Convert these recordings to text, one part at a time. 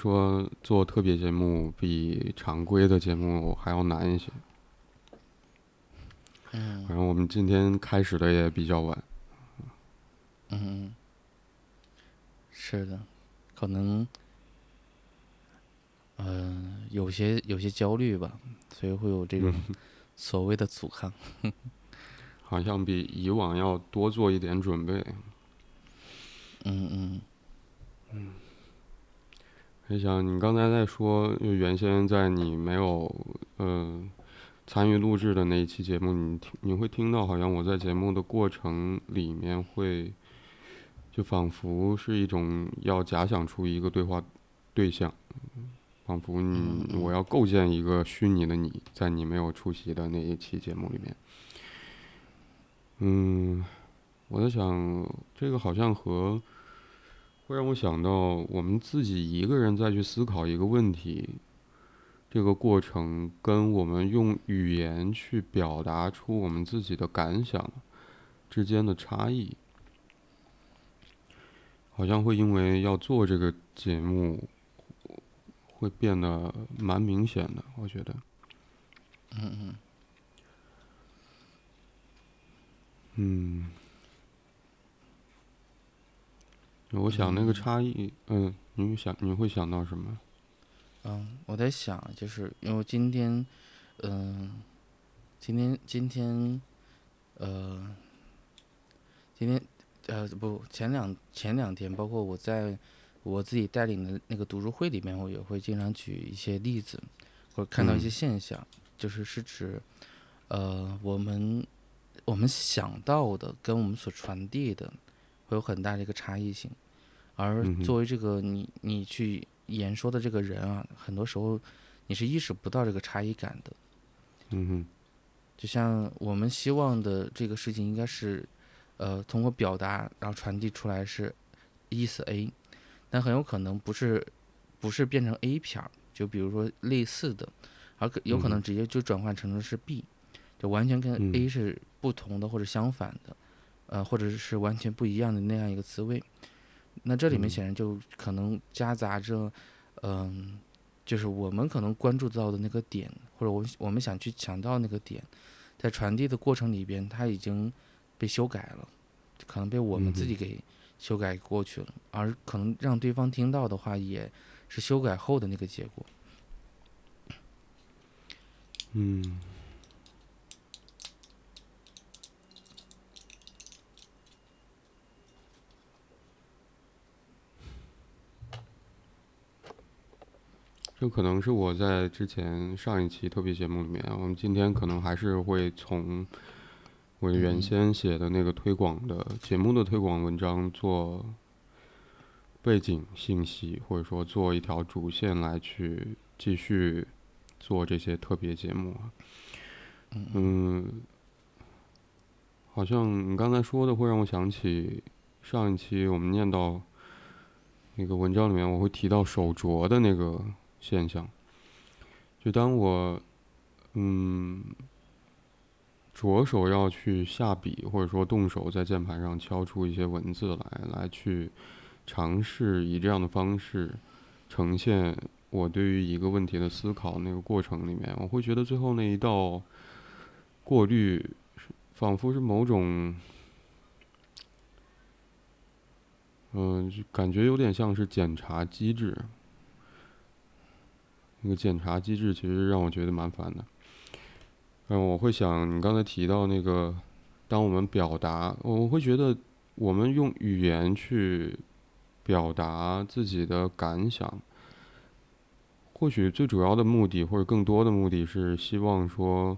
说做特别节目比常规的节目还要难一些。嗯反正我们今天开始的也比较晚。嗯，是的，可能，嗯、有些有些焦虑吧，所以会有这种 所谓的阻抗。好像比以往要多做一点准备。嗯嗯嗯还想你刚才在说，就原先在你没有呃参与录制的那一期节目，你听你会听到，好像我在节目的过程里面会，就仿佛是一种要假想出一个对话对象，仿佛你我要构建一个虚拟的你，在你没有出席的那一期节目里面。嗯，我在想，这个好像和会让我想到我们自己一个人再去思考一个问题，这个过程跟我们用语言去表达出我们自己的感想之间的差异，好像会因为要做这个节目，会变得蛮明显的，我觉得。嗯嗯嗯，我想那个差异，嗯，你会想你会想到什么？嗯，我在想，就是因为今天，嗯、今天今天，呃，今天呃不前两前两天，包括我在我自己带领的那个读书会里面，我也会经常举一些例子，或者看到一些嗯现象，就是是指，呃，我们我们想到的跟我们所传递的会有很大的一个差异性，而作为这个你你去言说的这个人啊，很多时候你是意识不到这个差异感的。嗯哼，就像我们希望的这个事情应该是，呃，通过表达然后传递出来是意思 A，但很有可能不是不是变成 A 片儿，就比如说类似的，而可有可能嗯直接就转换成了是 B，就完全跟嗯。A 是不同的或者相反的，呃，或者是完全不一样的那样一个滋味。那这里面嗯显然就可能夹杂着，嗯、就是我们可能关注到的那个点，或者我我们想去强调那个点，在传递的过程里边，它已经被修改了，可能被我们自己给修改过去了，而可能让对方听到的话，也是修改后的那个结果。嗯。这可能是我在之前上一期特别节目里面，我们今天可能还是会从我原嗯先写的那个推广的节目的推广文章做背景信息，或者说做一条主线来去继续做这些特别节目啊。嗯，好像你刚才说的会让我想起上一期我们念到那个文章里面，我会提到手镯的那个现象。就当我嗯着手要去下笔，或者说动手在键盘上敲出一些文字来，来去尝试以这样的方式呈现我对于一个问题的思考那个过程里面，我会觉得最后那一道过滤仿佛是某种，嗯、感觉有点像是检查机制。那个检查机制其实让我觉得蛮烦的。嗯，我会想你刚才提到那个，当我们表达，我会觉得我们用语言去表达自己的感想，或许最主要的目的或者更多的目的是希望说，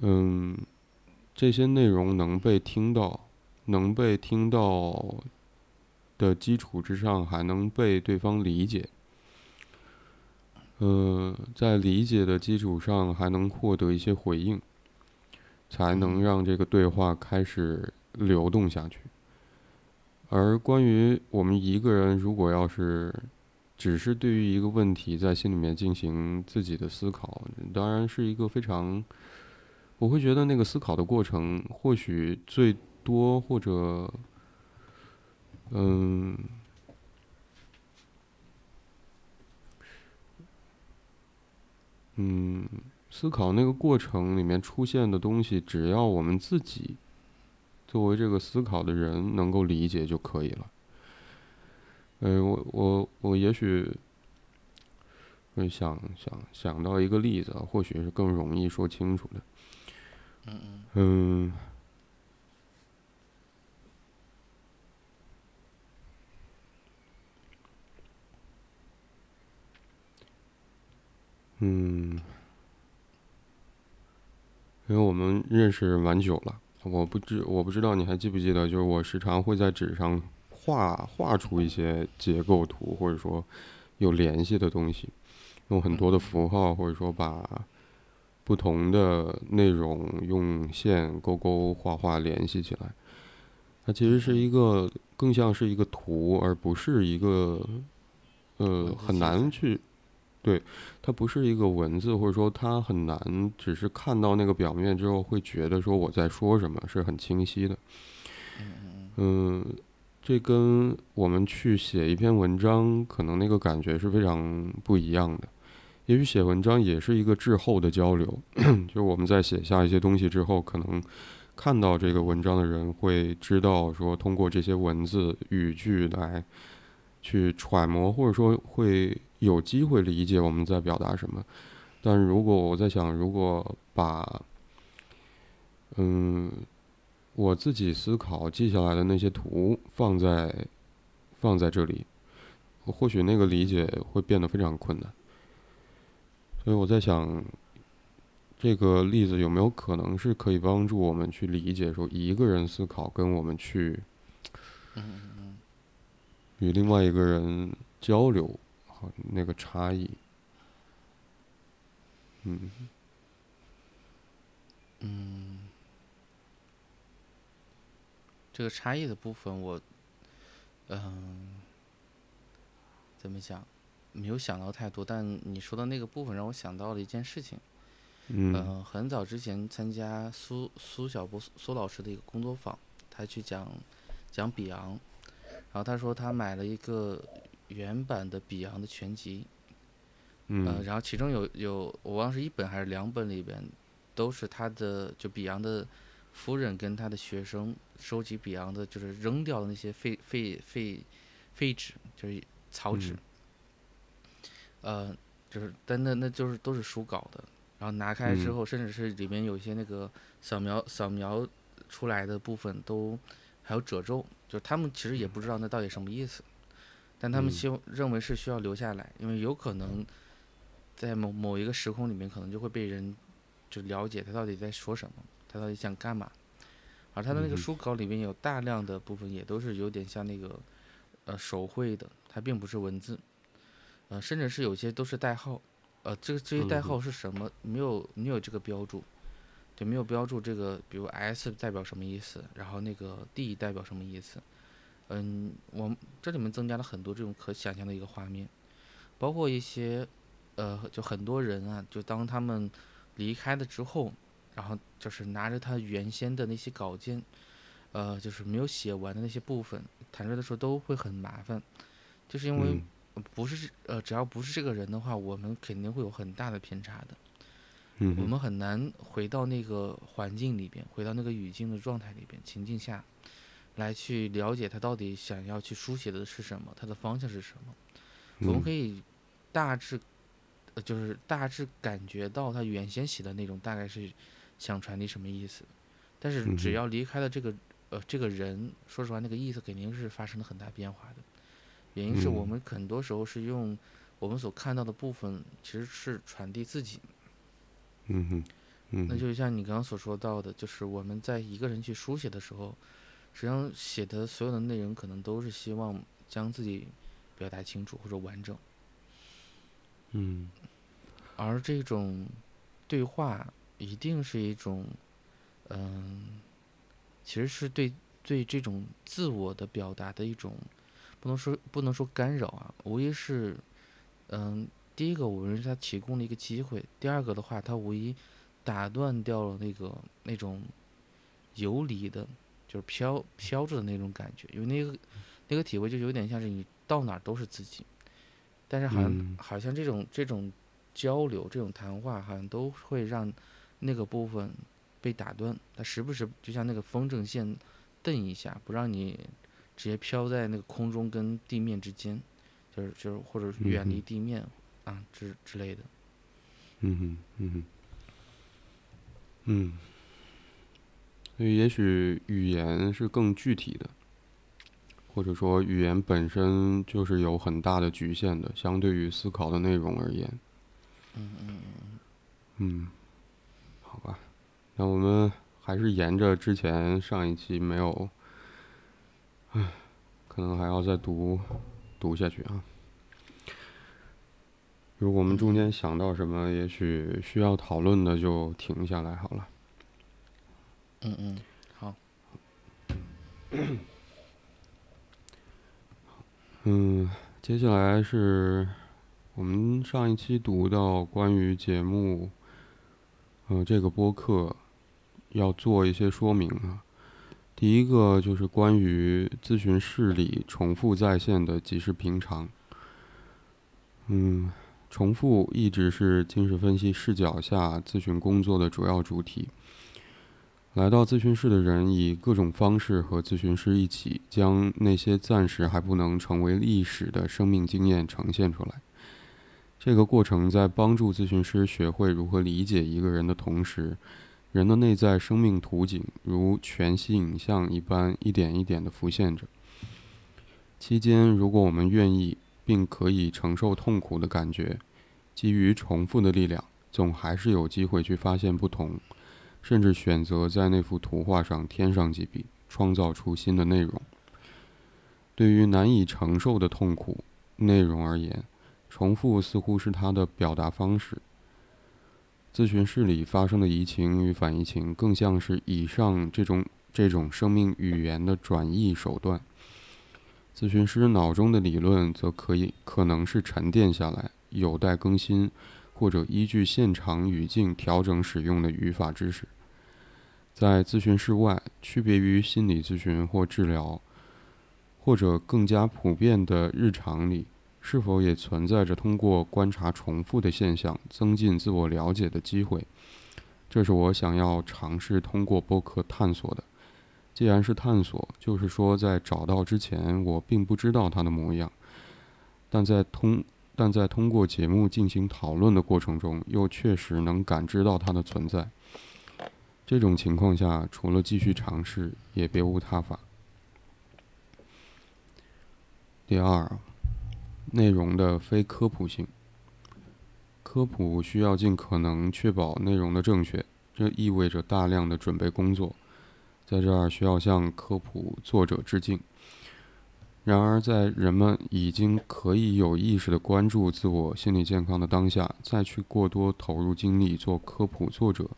嗯，这些内容能被听到，能被听到的基础之上，还能被对方理解。呃，在理解的基础上，还能获得一些回应，才能让这个对话开始流动下去。而关于我们一个人，如果要是只是对于一个问题在心里面进行自己的思考，当然是一个非常，我会觉得那个思考的过程，或许最多或者，嗯，嗯，思考那个过程里面出现的东西，只要我们自己作为这个思考的人能够理解就可以了。呃，我我我也许会想想想到一个例子，或许是更容易说清楚的。嗯嗯嗯，嗯，因为我们认识蛮久了，我不知我不知道你还记不记得，就是我时常会在纸上画画出一些结构图，或者说有联系的东西，用很多的符号，或者说把不同的内容用线勾勾画画联系起来。它其实是一个更像是一个图，而不是一个呃很难去。对，它不是一个文字，或者说它很难，只是看到那个表面之后，会觉得说我在说什么是很清晰的。嗯这跟我们去写一篇文章，可能那个感觉是非常不一样的。也许写文章也是一个滞后的交流，就是我们在写下一些东西之后，可能看到这个文章的人会知道说，通过这些文字语句来去揣摩，或者说会有机会理解我们在表达什么。但如果我在想，如果把嗯我自己思考记下来的那些图放在放在这里，或许那个理解会变得非常困难。所以我在想，这个例子有没有可能是可以帮助我们去理解说一个人思考跟我们去与另外一个人交流，好那个差异。嗯嗯，这个差异的部分我，嗯、怎么讲，没有想到太多，但你说的那个部分让我想到了一件事情。嗯嗯，很早之前参加苏苏小波苏苏老师的一个工作坊，他去讲讲比昂，然后他说他买了一个原版的比昂的全集，呃，嗯然后其中有有我忘了是一本还是两本里边，都是他的就比昂的夫人跟他的学生收集比昂的，就是扔掉的那些废废废废纸，就是草纸，呃，就是但那那就是都是书稿的，然后拿开之嗯。后，甚至是里面有一些那个扫描扫描出来的部分都还有褶皱，就是他们其实也不知道那到底什么意思，但他们嗯希望认为是需要留下来，因为有可能在某某一个时空里面，可能就会被人就了解他到底在说什么，他到底想干嘛。而他的那个书稿里面有大量的部分也都是有点像那个呃手绘的，它并不是文字，呃，甚至是有些都是代号，呃，这个这些代号是什么？没有没有这个标注，对，没有标注这个，比如 S 代表什么意思，然后那个 D 代表什么意思。嗯，我们这里面增加了很多这种可想象的一个画面，包括一些呃，就很多人啊，就当他们离开了之后，然后就是拿着他原先的那些稿件，呃，就是没有写完的那些部分，弹出来的时候都会很麻烦，就是因为不是呃，只要不是这个人的话，我们肯定会有很大的偏差的。嗯我们很难回到那个环境里边，回到那个语境的状态里边、情境下，来去了解他到底想要去书写的是什么，他的方向是什么。我们嗯可以大致，呃，就是大致感觉到他原先写的内容大概是想传递什么意思，但是只要离开了这个呃这个人，说实话，那个意思肯定是发生了很大变化的。原因是我嗯们很多时候是用我们所看到的部分，其实是传递自己。嗯哼嗯哼那就像你刚刚所说到的，就是我们在一个人去书写的时候，实际上写的所有的内容可能都是希望将自己表达清楚或者完整，嗯。而这种对话一定是一种，嗯，其实是对对这种自我的表达的一种，不能说不能说干扰啊，无疑是，嗯，第一个我认为它提供了一个机会，第二个的话，它无疑打断掉了那个那种游离的，就是飘飘着的那种感觉，因为那个那个体会就有点像是你到哪儿都是自己，但是好像、嗯。好像这种这种交流、这种谈话，好像都会让那个部分被打断。它时不时就像那个风筝线蹬一下，不让你直接飘在那个空中跟地面之间，就是就是或者远离地面啊之之类的。嗯哼，嗯哼，嗯，所以也许语言是更具体的，或者说语言本身就是有很大的局限的，相对于思考的内容而言。嗯嗯嗯嗯，好吧，那我们还是沿着之前上一期没有，唉，可能还要再读读下去啊。如果我们中间想到什么，也许需要讨论的，就停下来好了。嗯嗯，好。嗯，接下来是我们上一期读到关于节目，呃，这个播客要做一些说明啊。第一个就是关于咨询室里重复在线的即是平常。嗯。重复一直是精神分析视角下咨询工作的主要主题。来到咨询室的人以各种方式和咨询师一起，将那些暂时还不能成为历史的生命经验呈现出来。这个过程在帮助咨询师学会如何理解一个人的同时，人的内在生命图景如全息影像一般一点一点地浮现着。期间，如果我们愿意。并可以承受痛苦的感觉，基于重复的力量，总还是有机会去发现不同，甚至选择在那幅图画上添上几笔，创造出新的内容。对于难以承受的痛苦内容而言，重复似乎是它的表达方式。咨询室里发生的移情与反移情，更像是以上这种这种生命语言的转译手段。咨询师脑中的理论则可以可能是沉淀下来、有待更新，或者依据现场语境调整使用的语法知识。在咨询室外，区别于心理咨询或治疗，或者更加普遍的日常里，是否也存在着通过观察重复的现象增进自我了解的机会？这是我想要尝试通过播客探索的。既然是探索，就是说，在找到之前，我并不知道它的模样，但在通但在通过节目进行讨论的过程中，又确实能感知到它的存在。这种情况下，除了继续尝试，也别无他法。第二，内容的非科普性。科普需要尽可能确保内容的正确，这意味着大量的准备工作。在这儿需要向科普作者致敬。然而，在人们已经可以有意识地关注自我心理健康的当下，再去过多投入精力做科普作者，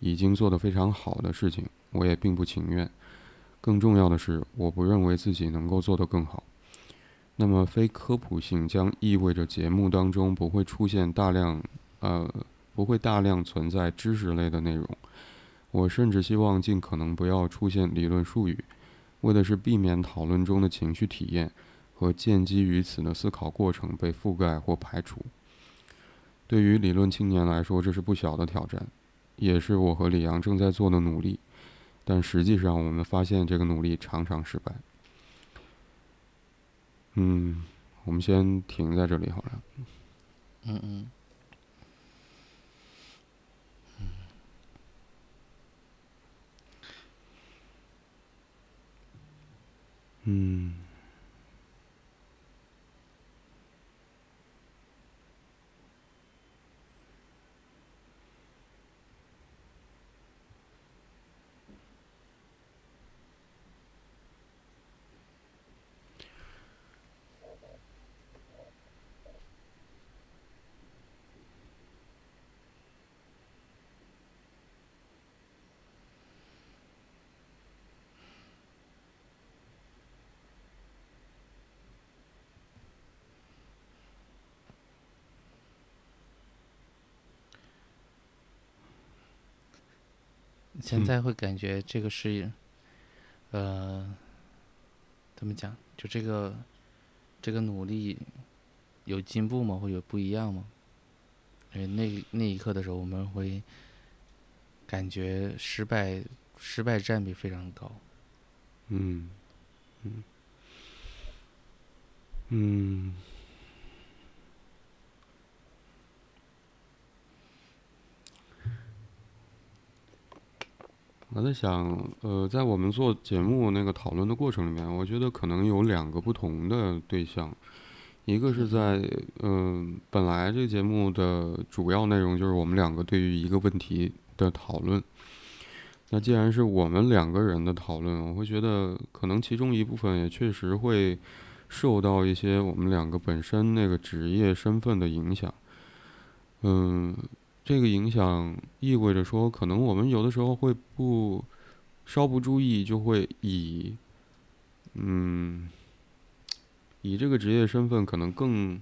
已经做得非常好的事情，我也并不情愿。更重要的是，我不认为自己能够做得更好。那么，非科普性将意味着节目当中不会出现大量，呃，不会大量存在知识类的内容。我甚至希望尽可能不要出现理论术语，为的是避免讨论中的情绪体验和建基于此的思考过程被覆盖或排除。对于理论青年来说，这是不小的挑战，也是我和李阳正在做的努力。但实际上，我们发现这个努力常常失败。嗯，我们先停在这里好了。嗯嗯。嗯。现在会感觉这个是，呃，怎么讲？就这个，这个努力有进步吗？或者不一样吗？因为那那一刻的时候，我们会感觉失败失败占比非常高。嗯，嗯，嗯。我在想，呃，在我们做节目那个讨论的过程里面，我觉得可能有两个不同的对象，一个是在，嗯，本来这个节目的主要内容就是我们两个对于一个问题的讨论。那既然是我们两个人的讨论，我会觉得可能其中一部分也确实会受到一些我们两个本身那个职业身份的影响，嗯。这个影响意味着说，可能我们有的时候会不稍不注意，就会以嗯以这个职业身份可能更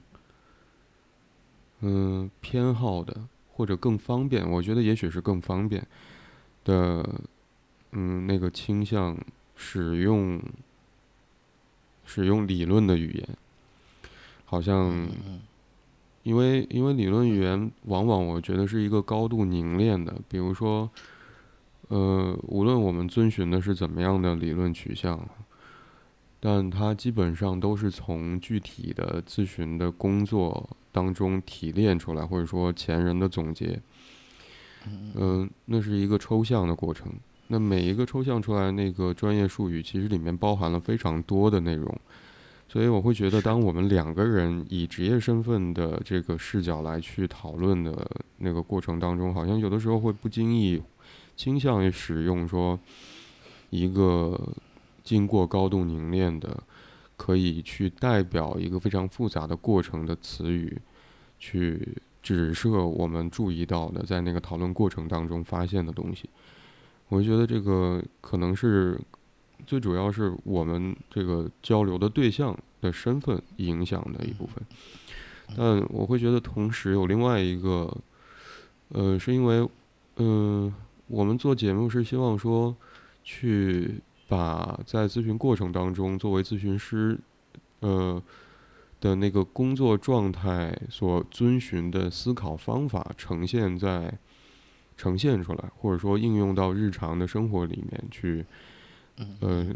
嗯偏好的或者更方便，我觉得也许是更方便的嗯那个倾向使用使用理论的语言，好像。因为，因为理论语言往往我觉得是一个高度凝练的。比如说，呃，无论我们遵循的是怎么样的理论取向，但它基本上都是从具体的咨询的工作当中提炼出来，或者说前人的总结。嗯，那是一个抽象的过程。那每一个抽象出来那个专业术语，其实里面包含了非常多的内容。所以我会觉得，当我们两个人以职业身份的这个视角来去讨论的那个过程当中，好像有的时候会不经意倾向于使用说一个经过高度凝练的，可以去代表一个非常复杂的过程的词语，去指涉我们注意到的在那个讨论过程当中发现的东西。我觉得这个可能是。最主要是我们这个交流的对象的身份影响的一部分，但我会觉得同时有另外一个，呃，是因为，嗯，我们做节目是希望说，去把在咨询过程当中作为咨询师，呃的那个工作状态所遵循的思考方法呈现在呈现出来，或者说应用到日常的生活里面去。嗯，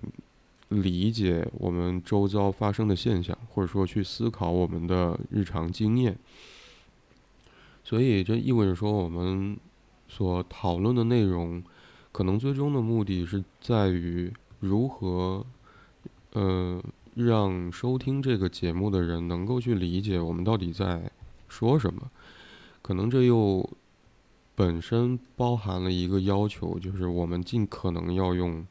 理解我们周遭发生的现象，或者说去思考我们的日常经验。所以这意味着说，我们所讨论的内容，可能最终的目的是在于如何，呃，让收听这个节目的人能够去理解我们到底在说什么。可能这又本身包含了一个要求，就是我们尽可能要用。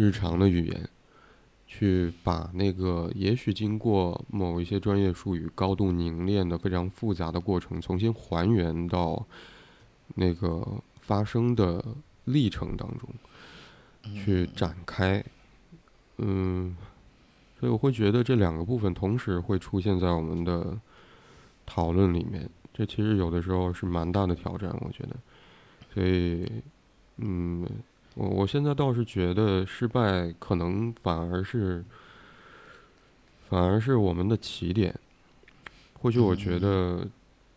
日常的语言，去把那个也许经过某一些专业术语高度凝练的非常复杂的过程，重新还原到那个发生的历程当中去展开。嗯，所以我会觉得这两个部分同时会出现在我们的讨论里面，这其实有的时候是蛮大的挑战，我觉得。所以，嗯。我我现在倒是觉得失败可能反而是，反而是我们的起点。或许我觉得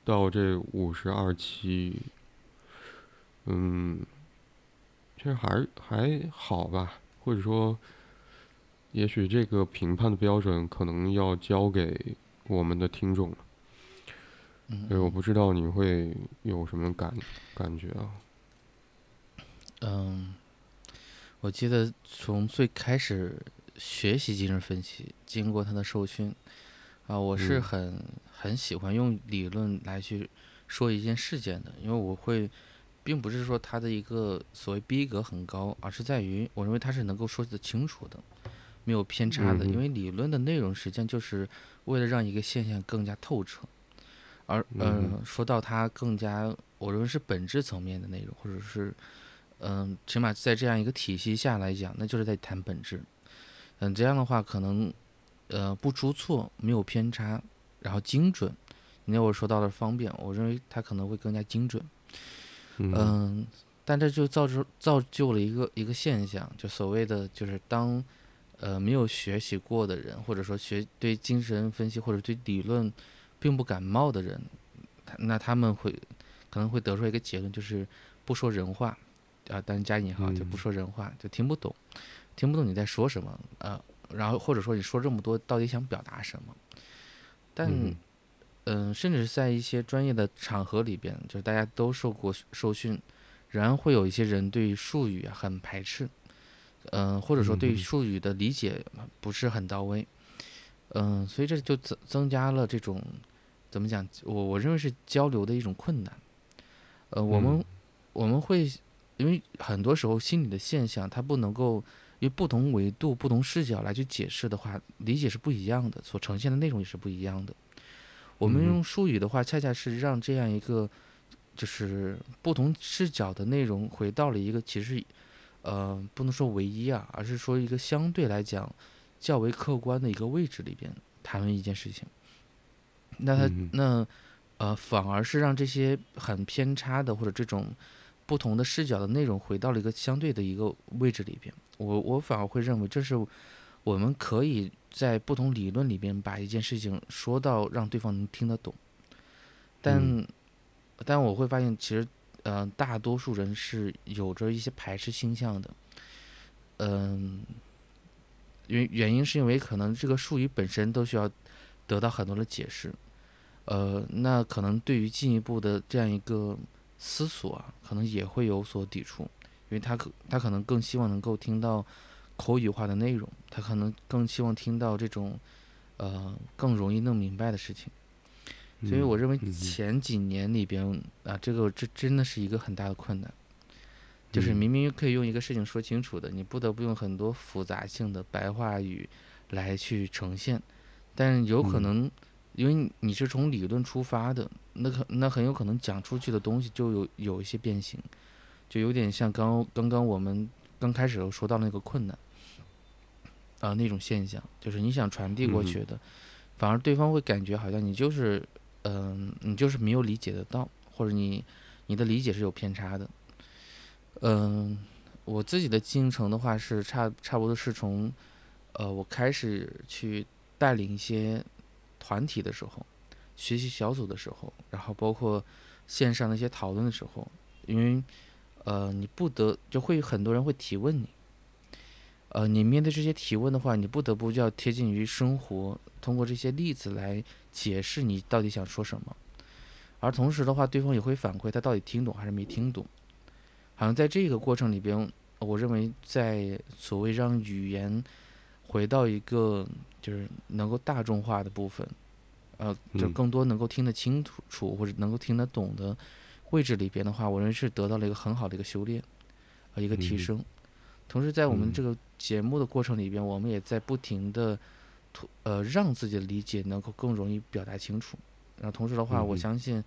到这五十二期，嗯，其实还还好吧。或者说，也许这个评判的标准可能要交给我们的听众了。所以我不知道你会有什么感感觉啊？嗯。我记得从最开始学习精神分析，经过他的受训，啊，我是很很喜欢用理论来去说一件事件的，因为我会，并不是说他的一个所谓逼格很高，而是在于我认为他是能够说得清楚的，没有偏差的，因为理论的内容实际上就是为了让一个现象更加透彻，而呃，说到它更加，我认为是本质层面的内容，或者是。嗯，起码在这样一个体系下来讲，那就是在谈本质。嗯，这样的话可能，呃，不出错，没有偏差，然后精准。你那会儿说到了方便，我认为它可能会更加精准。嗯，但这就造成造就了一个一个现象，就所谓的就是当，呃，没有学习过的人，或者说学对精神分析或者对理论并不感冒的人，那他们会可能会得出一个结论，就是不说人话，啊，当然加引号就不说人话，就听不懂，听不懂你在说什么，呃，然后或者说你说这么多到底想表达什么？但嗯，甚至是在一些专业的场合里边，就是大家都受过受训，仍然会有一些人对术语啊很排斥，嗯，或者说对术语的理解不是很到位，嗯，所以这就增增加了这种怎么讲？我我认为是交流的一种困难。呃，我们我们会因为很多时候心理的现象，它不能够因为不同维度、不同视角来去解释的话，理解是不一样的，所呈现的内容也是不一样的。我们用术语的话，恰恰是让这样一个就是不同视角的内容回到了一个其实，呃，不能说唯一啊，而是说一个相对来讲较为客观的一个位置里边谈论一件事情。那他那呃，反而是让这些很偏差的或者这种不同的视角的内容回到了一个相对的一个位置里边。我我反而会认为这是我们可以。在不同理论里边，把一件事情说到让对方能听得懂，但，但我会发现，其实，呃，大多数人是有着一些排斥倾向的，嗯，原原因是因为可能这个术语本身都需要得到很多的解释，呃，那可能对于进一步的这样一个思索啊，可能也会有所抵触，因为他可他可能更希望能够听到。口语化的内容，他可能更希望听到这种，呃，更容易弄明白的事情。所以我认为前几年里边啊，这个这真的是一个很大的困难，就是明明可以用一个事情说清楚的，你不得不用很多复杂性的白话语来去呈现。但有可能，因为你是从理论出发的，那可那很有可能讲出去的东西就有有一些变形，就有点像刚刚刚我们刚开始时候说到那个困难。啊，那种现象就是你想传递过去的，反而对方会感觉好像你就是，嗯，你就是没有理解得到，或者你你的理解是有偏差的。嗯，我自己的进程的话是差差不多是从，呃，我开始去带领一些团体的时候，学习小组的时候，然后包括线上的一些讨论的时候，因为，呃，你不得就会有很多人会提问你。呃，你面对这些提问的话，你不得不就要贴近于生活，通过这些例子来解释你到底想说什么。而同时的话，对方也会反馈他到底听懂还是没听懂。好像在这个过程里边，我认为在所谓让语言回到一个就是能够大众化的部分，呃，就更多能够听得清楚或者能够听得懂的位置里边的话，我认为是得到了一个很好的一个修炼和一个提升。同时，在我们这个节目的过程里边，我们也在不停的，呃，让自己的理解能够更容易表达清楚。然后同时的话，我相信，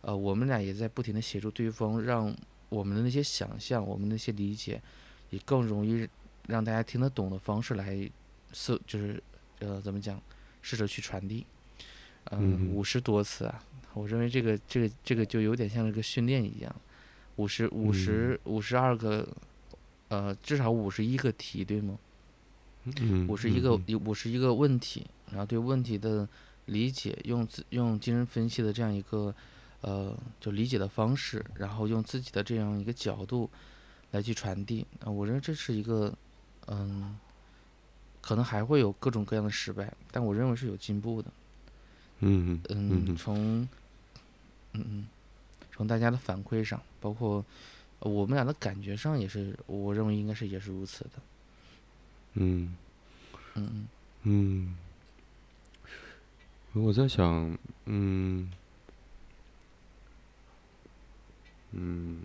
呃，我们俩也在不停的协助对方，让我们的那些想象，我们那些理解，也更容易让大家听得懂的方式来，是就是呃，怎么讲，试着去传递。嗯，五十多次啊，我认为这个这个这个就有点像一个训练一样，五十五十五十二个。呃，至少五十一个题，对吗？嗯，五十一个，五十一个问题，然后对问题的理解，用自用精神分析的这样一个呃，就理解的方式，然后用自己的这样一个角度来去传递啊，我认为这是一个嗯，可能还会有各种各样的失败，但我认为是有进步的。嗯嗯嗯，从嗯嗯，从大家的反馈上，包括。我们俩的感觉上也是，我认为应该是也是如此的。嗯，嗯嗯嗯，我在想，嗯嗯，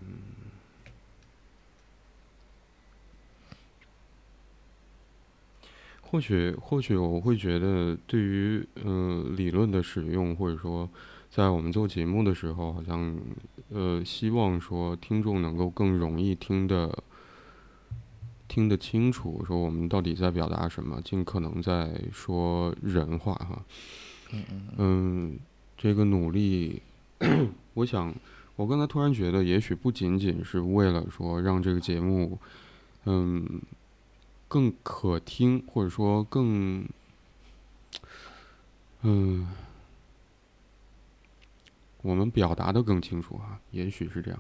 或许或许我会觉得，对于嗯理论的使用，或者说。在我们做节目的时候，好像，呃，希望说听众能够更容易听得听得清楚，说我们到底在表达什么，尽可能在说人话哈。嗯嗯嗯。这个努力，我想，我刚才突然觉得，也许不仅仅是为了说让这个节目，嗯，更可听，或者说更，嗯。我们表达的更清楚啊，也许是这样。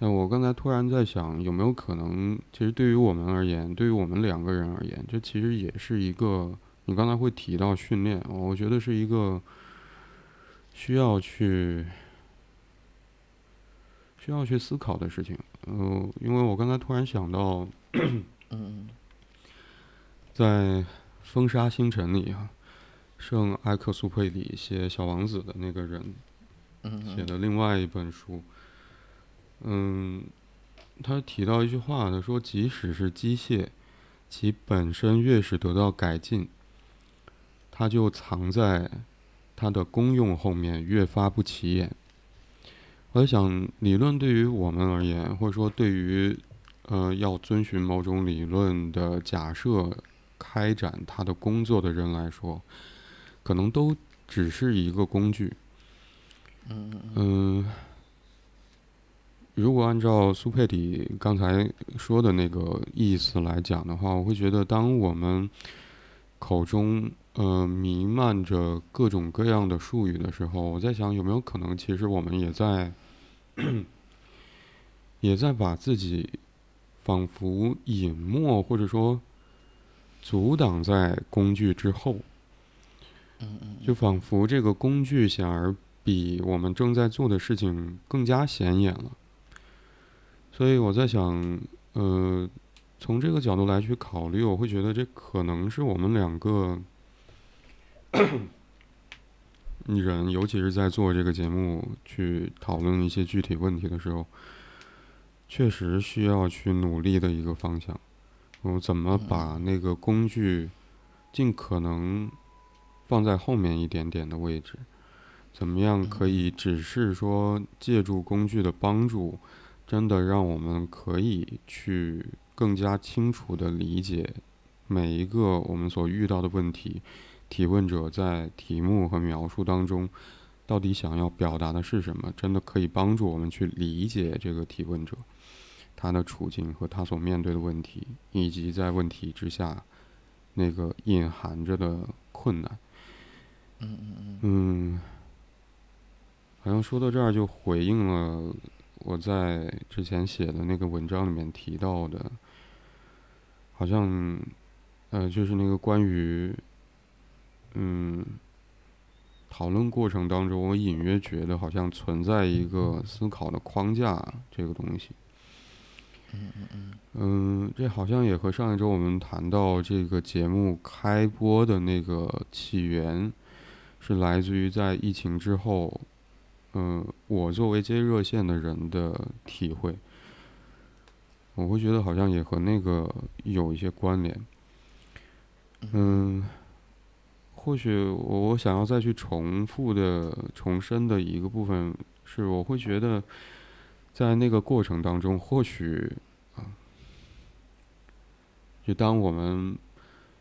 但我刚才突然在想，有没有可能，其实对于我们而言，对于我们两个人而言，这其实也是一个，你刚才会提到训练，我觉得是一个需要去需要去思考的事情。嗯，因为我刚才突然想到，嗯在《风沙星辰》里啊，圣埃克苏佩里写《小王子》的那个人嗯写的另外一本书，嗯，他提到一句话，他说：“即使是机械，其本身越是得到改进，它就藏在它的功用后面，越发不起眼。”我在想，理论对于我们而言，或者说对于呃要遵循某种理论的假设开展他的工作的人来说，可能都只是一个工具。嗯嗯，如果按照苏佩里刚才说的那个意思来讲的话，我会觉得，当我们口中呃弥漫着各种各样的术语的时候，我在想有没有可能，其实我们也在也在把自己仿佛隐没或者说阻挡在工具之后，嗯嗯就仿佛这个工具显而比我们正在做的事情更加显眼了。所以我在想，呃，从这个角度来去考虑，我会觉得这可能是我们两个 人，尤其是在做这个节目去讨论一些具体问题的时候，确实需要去努力的一个方向。我怎么把那个工具尽可能放在后面一点点的位置？怎么样可以只是说借助工具的帮助，真的让我们可以去更加清楚的理解每一个我们所遇到的问题，提问者在题目和描述当中到底想要表达的是什么？真的可以帮助我们去理解这个提问者他的处境和他所面对的问题，以及在问题之下那个隐含着的困难。嗯嗯嗯嗯，好像说到这儿就回应了我在之前写的那个文章里面提到的，好像呃，就是那个关于嗯讨论过程当中，我隐约觉得好像存在一个思考的框架这个东西。嗯嗯嗯嗯，这好像也和上一周我们谈到这个节目开播的那个起源，是来自于在疫情之后，嗯，我作为接热线的人的体会，我会觉得好像也和那个有一些关联。嗯，或许我我想要再去重复的、重申的一个部分是，我会觉得在那个过程当中，或许，就当我们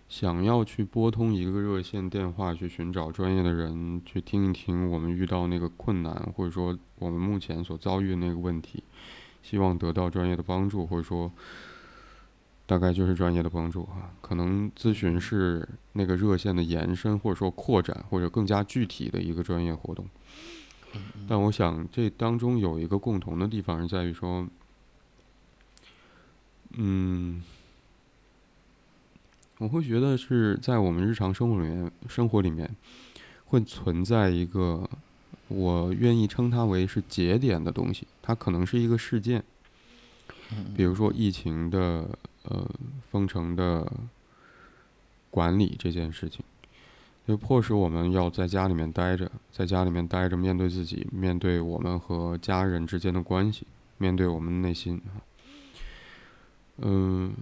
想要去拨通一个热线电话，去寻找专业的人，去听一听我们遇到那个困难，或者说我们目前所遭遇的那个问题，希望得到专业的帮助，或者说大概就是专业的帮助啊。可能咨询是那个热线的延伸，或者说扩展，或者更加具体的一个专业活动。但我想这当中有一个共同的地方是在于说，嗯，我会觉得是在我们日常生活里面，生活里面会存在一个我愿意称它为是节点的东西，它可能是一个事件，嗯比如说疫情的呃封城的管理这件事情，就迫使我们要在家里面待着，在家里面待着，面对自己，面对我们和家人之间的关系，面对我们内心啊。嗯，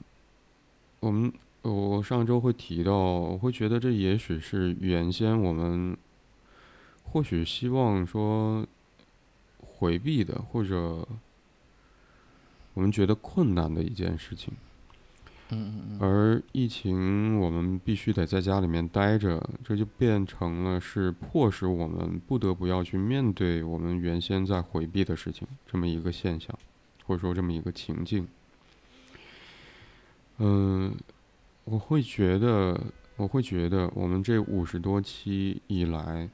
我们我上周会提到，我会觉得这也许是原先我们或许希望说回避的，或者我们觉得困难的一件事情。嗯嗯而疫情，我们必须得在家里面待着，这就变成了是迫使我们不得不要去面对我们原先在回避的事情，这么一个现象，或者说这么一个情境。嗯，我会觉得，我会觉得，我们这五十多期以来，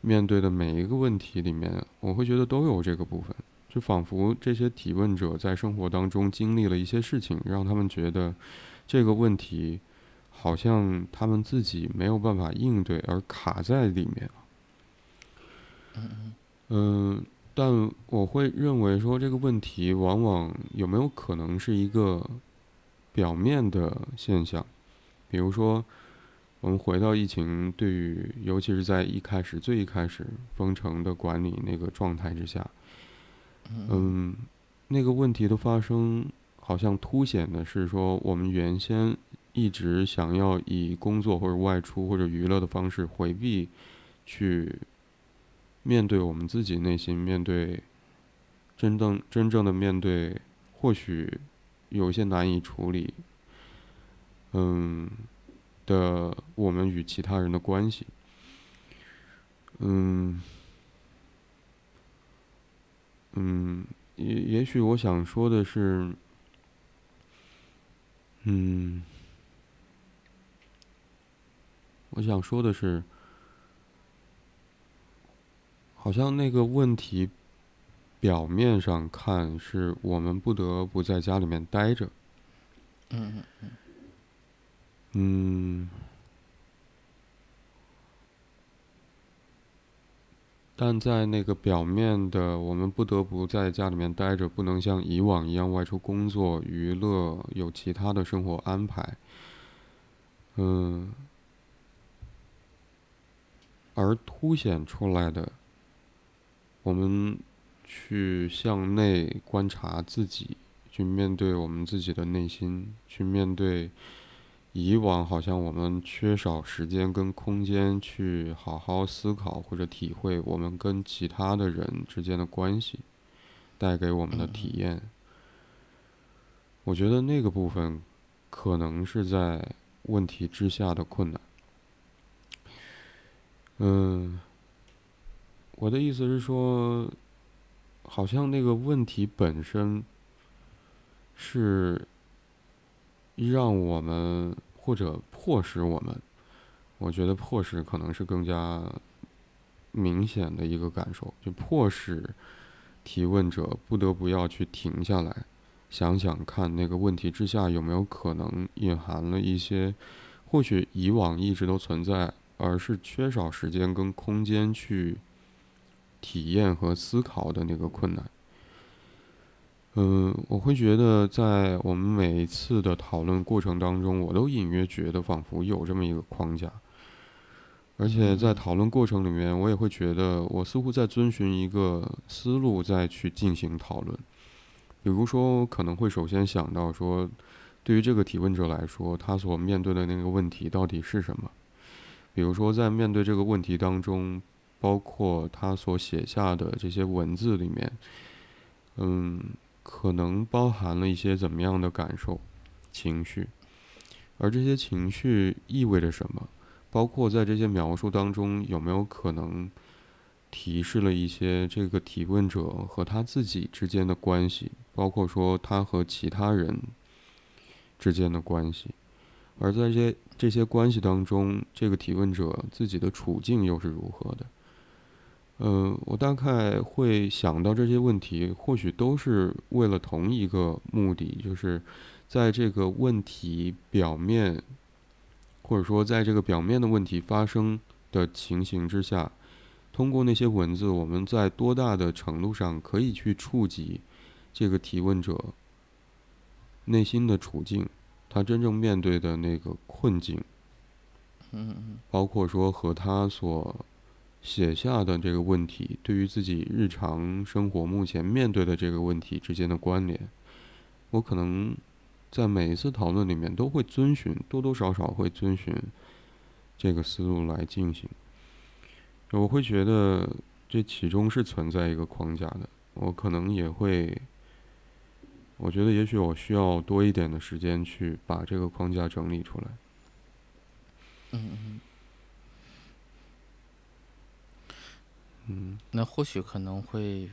面对的每一个问题里面，我会觉得都有这个部分，就仿佛这些提问者在生活当中经历了一些事情，让他们觉得这个问题好像他们自己没有办法应对，而卡在里面嗯。嗯，但我会认为说这个问题往往有没有可能是一个表面的现象，比如说。我们回到疫情，对于尤其是在一开始最一开始封城的管理那个状态之下，嗯，那个问题的发生，好像凸显的是说，我们原先一直想要以工作或者外出或者娱乐的方式回避，去面对我们自己内心，面对真正真正的面对，或许有些难以处理，嗯。的我们与其他人的关系，嗯，嗯，也也许我想说的是，嗯，我想说的是，好像那个问题表面上看是我们不得不在家里面待着，嗯嗯嗯。嗯，但在那个表面的，我们不得不在家里面待着，不能像以往一样外出工作、娱乐，有其他的生活安排。嗯，而凸显出来的，我们去向内观察自己，去面对我们自己的内心，去面对。以往好像我们缺少时间跟空间去好好思考或者体会我们跟其他的人之间的关系带给我们的体验。我觉得那个部分可能是在问题之下的困难。嗯，我的意思是说，好像那个问题本身是。让我们或者迫使我们，我觉得迫使可能是更加明显的一个感受，就迫使提问者不得不要去停下来，想想看那个问题之下有没有可能隐含了一些，或许以往一直都存在，而是缺少时间跟空间去体验和思考的那个困难。嗯，我会觉得在我们每一次的讨论过程当中，我都隐约觉得仿佛有这么一个框架，而且在讨论过程里面，我也会觉得我似乎在遵循一个思路再去进行讨论。比如说，可能会首先想到说，对于这个提问者来说，他所面对的那个问题到底是什么？比如说，在面对这个问题当中，包括他所写下的这些文字里面，嗯。可能包含了一些怎么样的感受、情绪，而这些情绪意味着什么？包括在这些描述当中，有没有可能提示了一些这个提问者和他自己之间的关系？包括说他和其他人之间的关系，而在这些这些关系当中，这个提问者自己的处境又是如何的？嗯，我大概会想到这些问题，或许都是为了同一个目的，就是在这个问题表面，或者说在这个表面的问题发生的情形之下，通过那些文字，我们在多大的程度上可以去触及这个提问者内心的处境，他真正面对的那个困境，嗯包括说和他所。写下的这个问题，对于自己日常生活目前面对的这个问题之间的关联，我可能在每一次讨论里面都会遵循，多多少少会遵循这个思路来进行。我会觉得这其中是存在一个框架的，我可能也会，我觉得也许我需要多一点的时间去把这个框架整理出来。嗯嗯。嗯，那或许可能会，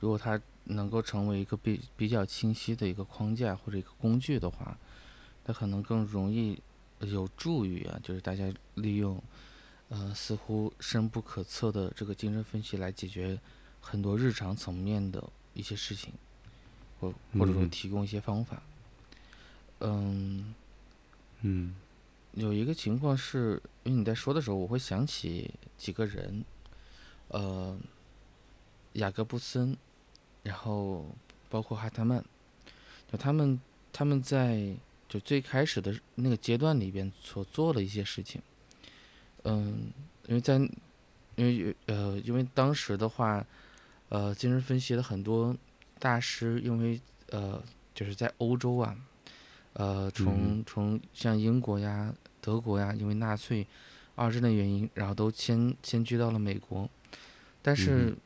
如果它能够成为一个比比较清晰的一个框架或者一个工具的话，它可能更容易有助于啊，就是大家利用呃，似乎深不可测的这个精神分析来解决很多日常层面的一些事情，或或者说嗯。提供一些方法。嗯，嗯。有一个情况是，因为你在说的时候，我会想起几个人，呃，雅各布森，然后包括哈特曼，就他们他们在就最开始的那个阶段里边所做的一些事情，嗯，因为在因为呃，因为当时的话，呃，精神分析的很多大师，因为呃，就是在欧洲啊，呃，从从像英国呀、德国呀，因为纳粹、二战的原因，然后都迁迁居到了美国。但是嗯，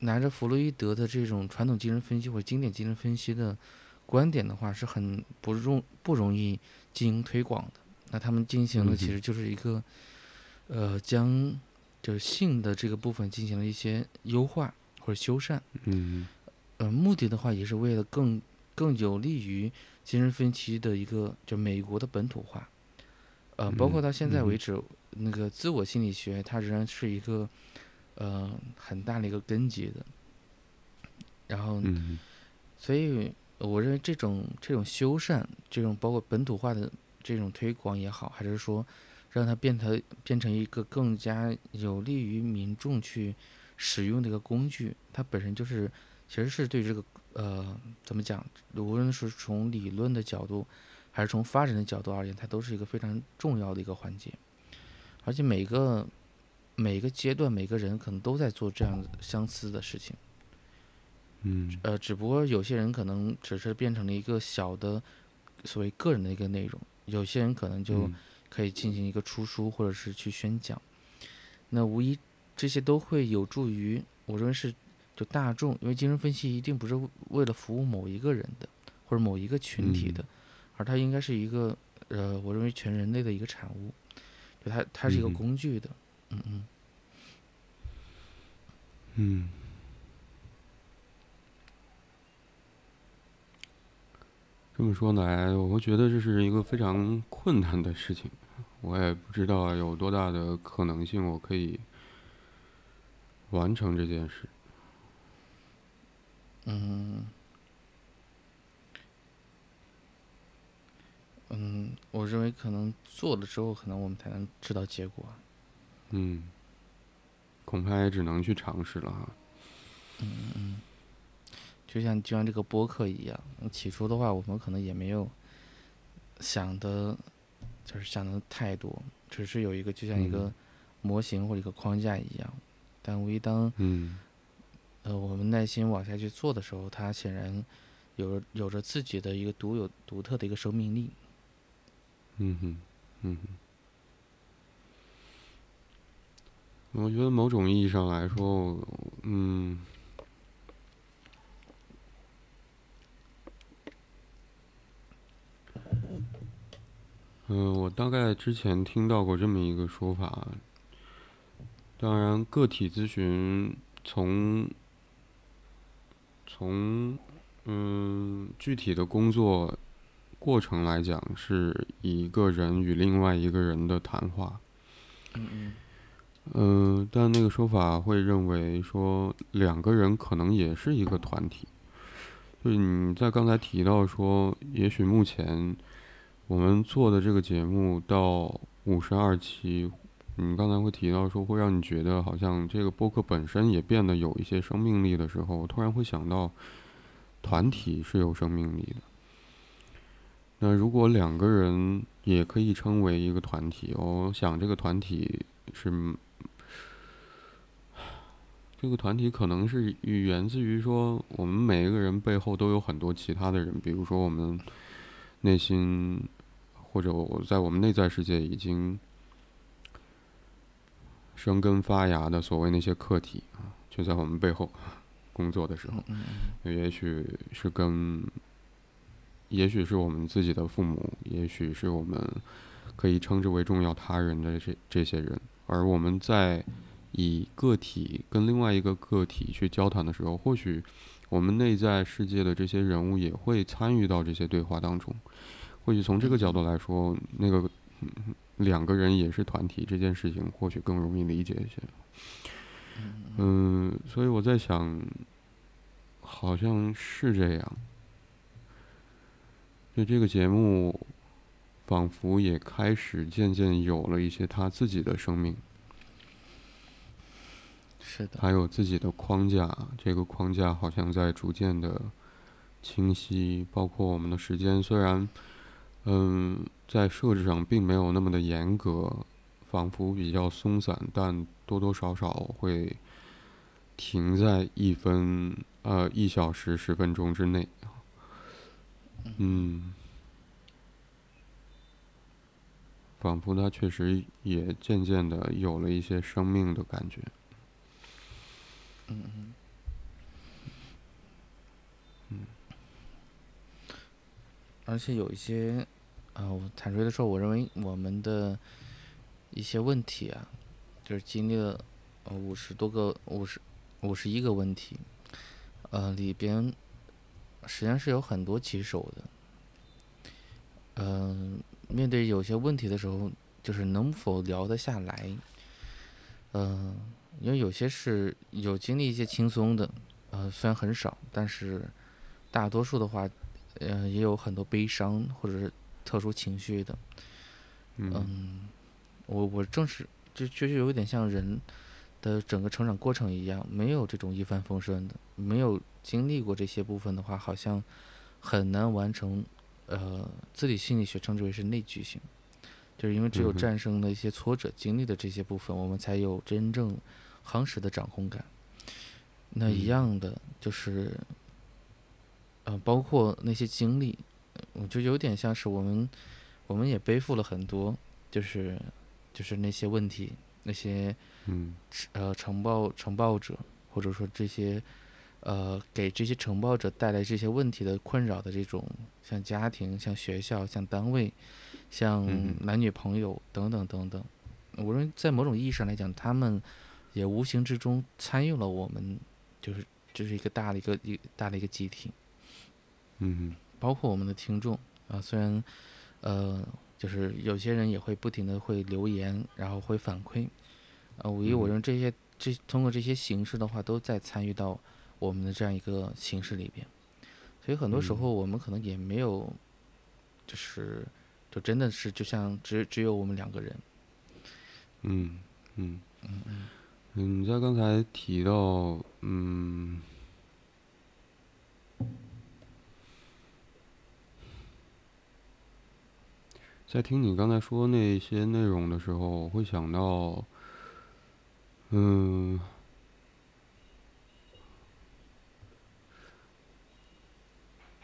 拿着弗洛伊德的这种传统精神分析或者经典精神分析的观点的话，是很不容不容易进行推广的。那他们进行的其实就是一个，呃，将就是性的这个部分进行了一些优化或者修缮。嗯呃，目的的话也是为了更更有利于精神分析的一个就美国的本土化。呃，包括嗯到现在为止，那个自我心理学它仍然是一个呃很大的一个根基的。然后，嗯所以我认为这种这种修缮，这种包括本土化的这种推广也好，还是说让它变成变成一个更加有利于民众去使用的一个工具，它本身就是其实是对这个呃怎么讲，无论是从理论的角度，还是从发展的角度而言，它都是一个非常重要的一个环节，而且每个每个阶段每个人可能都在做这样的相似的事情。嗯。呃，只不过有些人可能只是变成了一个小的所谓个人的一个内容，有些人可能就嗯。可以进行一个出书或者是去宣讲。那无疑这些都会有助于，我认为是就大众，因为精神分析一定不是为了服务某一个人的或者某一个群体的，而它应该是一个呃，我认为全人类的一个产物，就它它是一个嗯。工具的，嗯嗯嗯。这么说来，我觉得这是一个非常困难的事情。我也不知道有多大的可能性，我可以完成这件事。嗯嗯，我认为可能做了之后，可能我们才能知道结果。嗯，恐怕也只能去尝试了哈。嗯嗯就像就像这个播客一样，起初的话，我们可能也没有想的，就是想的太多，只是有一个就像一个嗯模型或者一个框架一样。但无疑当嗯呃我们耐心往下去做的时候，它显然有着有着自己的一个独有独特的一个生命力。嗯哼，嗯哼。我觉得某种意义上来说，嗯，嗯，我大概之前听到过这么一个说法。当然，个体咨询从从嗯具体的工作过程来讲，是一个人与另外一个人的谈话。嗯嗯嗯，但那个说法会认为说两个人可能也是一个团体。就是你在刚才提到说，也许目前我们做的这个节目到五十二期，你刚才会提到说会让你觉得好像这个播客本身也变得有一些生命力的时候，我突然会想到，团体是有生命力的。那如果两个人也可以称为一个团体，我想这个团体是，这个团体可能是源自于说，我们每一个人背后都有很多其他的人，比如说我们内心，或者我在我们内在世界已经生根发芽的所谓那些客体啊，就在我们背后 工作的时候，嗯也许是跟，也许是我们自己的父母，也许是我们可以称之为重要他人的这这些人，而我们在以个体跟另外一个个体去交谈的时候，或许我们内在世界的这些人物也会参与到这些对话当中。或许从这个角度来说，那个两个人也是团体这件事情，或许更容易理解一些。嗯，所以我在想，好像是这样。就这个节目，仿佛也开始渐渐有了一些他自己的生命。是的。还有自己的框架，这个框架好像在逐渐的清晰。包括我们的时间，虽然，嗯，在设置上并没有那么的严格，仿佛比较松散，但多多少少会停在一分呃一小时十分钟之内。嗯，仿佛它确实也渐渐的有了一些生命的感觉。嗯嗯。嗯。而且有一些，啊，我坦率的说，我认为我们的一些问题啊，就是经历了呃五十多个、五十五十一个问题，呃，里边实际上是有很多棘手的。嗯，面对有些问题的时候，就是能否聊得下来？嗯。因为有些是有经历一些轻松的，呃，虽然很少，但是大多数的话，呃，也有很多悲伤或者是特殊情绪的。嗯，我我正是就就是有点像人的整个成长过程一样，没有这种一帆风顺的，没有经历过这些部分的话，好像很难完成。呃，自己心理学称之为是内聚性，就是因为只有战胜了一些挫折经历的这些部分，我们才有真正。夯实的掌控感，那一样的就是，呃，包括那些经历，我就有点像是我们，我们也背负了很多，就是，就是那些问题，那些嗯，呃，承包承包者，或者说这些，呃，给这些承包者带来这些问题的困扰的这种，像家庭、像学校、像单位、像男女朋友等等等等，我认为在某种意义上来讲，他们。也无形之中参与了我们，就是这是一个大的一个一大的一个集体，嗯，包括我们的听众啊，虽然呃，就是有些人也会不停的会留言，然后会反馈，啊，我以我认为这些这通过这些形式的话，都在参与到我们的这样一个形式里边，所以很多时候我们可能也没有，就是就真的是就像只只有我们两个人，嗯嗯。嗯嗯。嗯，你在刚才提到，嗯，在听你刚才说那些内容的时候，我会想到，嗯，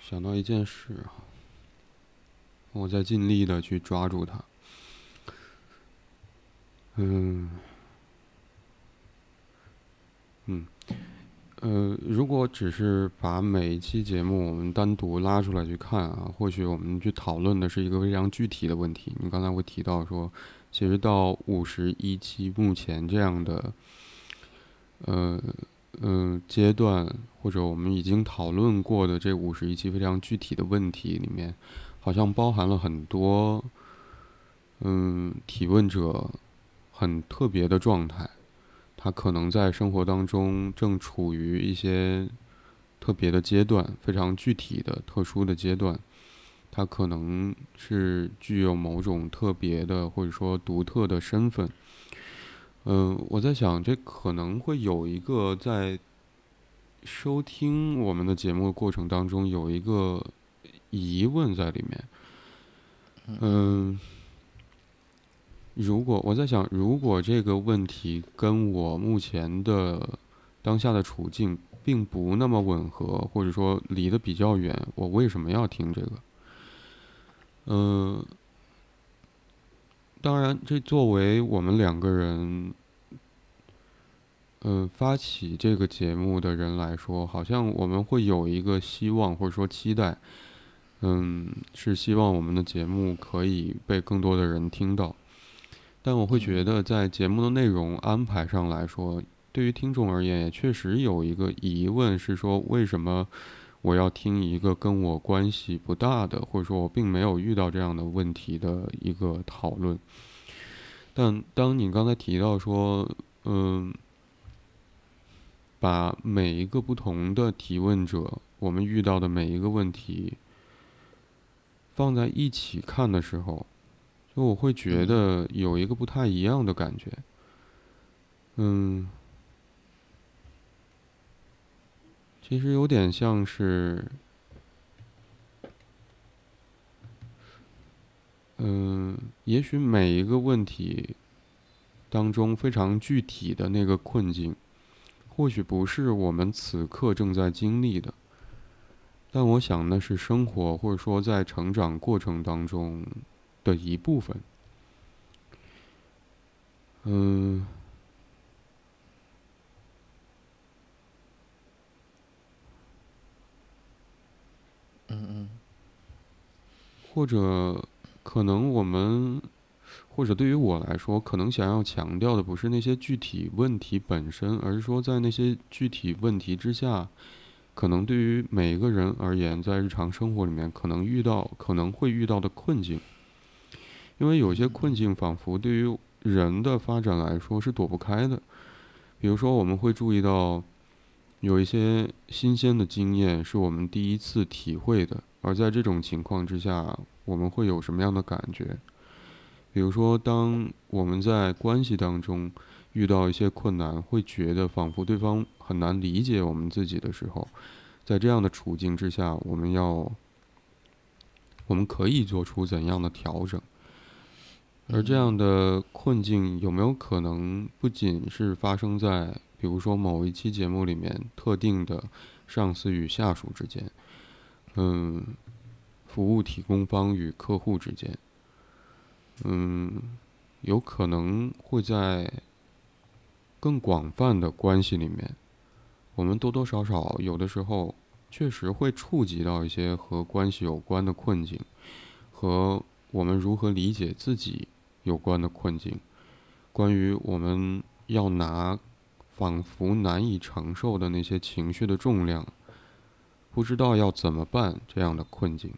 想到一件事啊，我在尽力的去抓住它，嗯。嗯，呃，如果只是把每一期节目我们单独拉出来去看啊，或许我们去讨论的是一个非常具体的问题。你刚才会提到说，其实到五十一期目前这样的，呃，嗯，阶段，或者我们已经讨论过的这五十一期非常具体的问题里面，好像包含了很多，嗯，提问者很特别的状态。他可能在生活当中正处于一些特别的阶段，非常具体的、特殊的阶段。他可能是具有某种特别的或者说独特的身份。嗯，我在想，这可能会有一个在收听我们的节目的过程当中有一个疑问在里面。嗯。如果我在想，如果这个问题跟我目前的当下的处境并不那么吻合，或者说离得比较远，我为什么要听这个？嗯，当然，这作为我们两个人，嗯，发起这个节目的人来说，好像我们会有一个希望或者说期待，嗯，是希望我们的节目可以被更多的人听到。但我会觉得，在节目的内容安排上来说，对于听众而言，也确实有一个疑问，是说为什么我要听一个跟我关系不大的，或者说我并没有遇到这样的问题的一个讨论？但当你刚才提到说，嗯，把每一个不同的提问者，我们遇到的每一个问题放在一起看的时候，就我会觉得有一个不太一样的感觉。嗯，其实有点像是，嗯，也许每一个问题当中非常具体的那个困境。或许不是我们此刻正在经历的，但我想那是生活或者说在成长过程当中的一部分。嗯，嗯嗯，或者可能我们。或者对于我来说，可能想要强调的不是那些具体问题本身，而是说在那些具体问题之下，可能对于每一个人而言，在日常生活里面可能遇到、可能会遇到的困境。因为有些困境仿佛对于人的发展来说是躲不开的。比如说，我们会注意到有一些新鲜的经验是我们第一次体会的，而在这种情况之下，我们会有什么样的感觉？比如说，当我们在关系当中遇到一些困难，会觉得仿佛对方很难理解我们自己的时候，在这样的处境之下，我们要，我们可以做出怎样的调整？而这样的困境有没有可能不仅是发生在，比如说某一期节目里面特定的上司与下属之间，嗯，服务提供方与客户之间？嗯，有可能会在更广泛的关系里面，我们多多少少有的时候确实会触及到一些和关系有关的困境，和我们如何理解自己有关的困境，关于我们要拿仿佛难以承受的那些情绪的重量，不知道要怎么办这样的困境，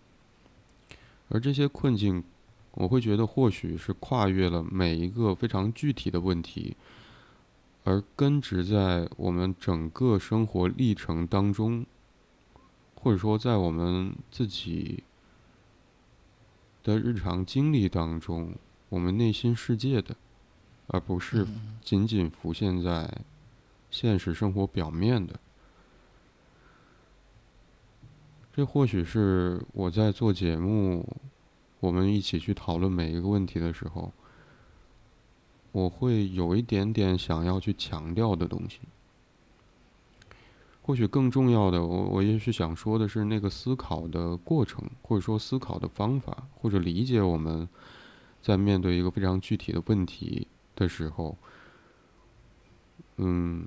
而这些困境。我会觉得，或许是跨越了每一个非常具体的问题，而根植在我们整个生活历程当中，或者说在我们自己的日常经历当中，我们内心世界的，而不是仅仅浮现在现实生活表面的。这或许是我在做节目。我们一起去讨论每一个问题的时候，我会有一点点想要去强调的东西。或许更重要的，我我也许想说的是那个思考的过程，或者说思考的方法，或者理解我们在面对一个非常具体的问题的时候，嗯，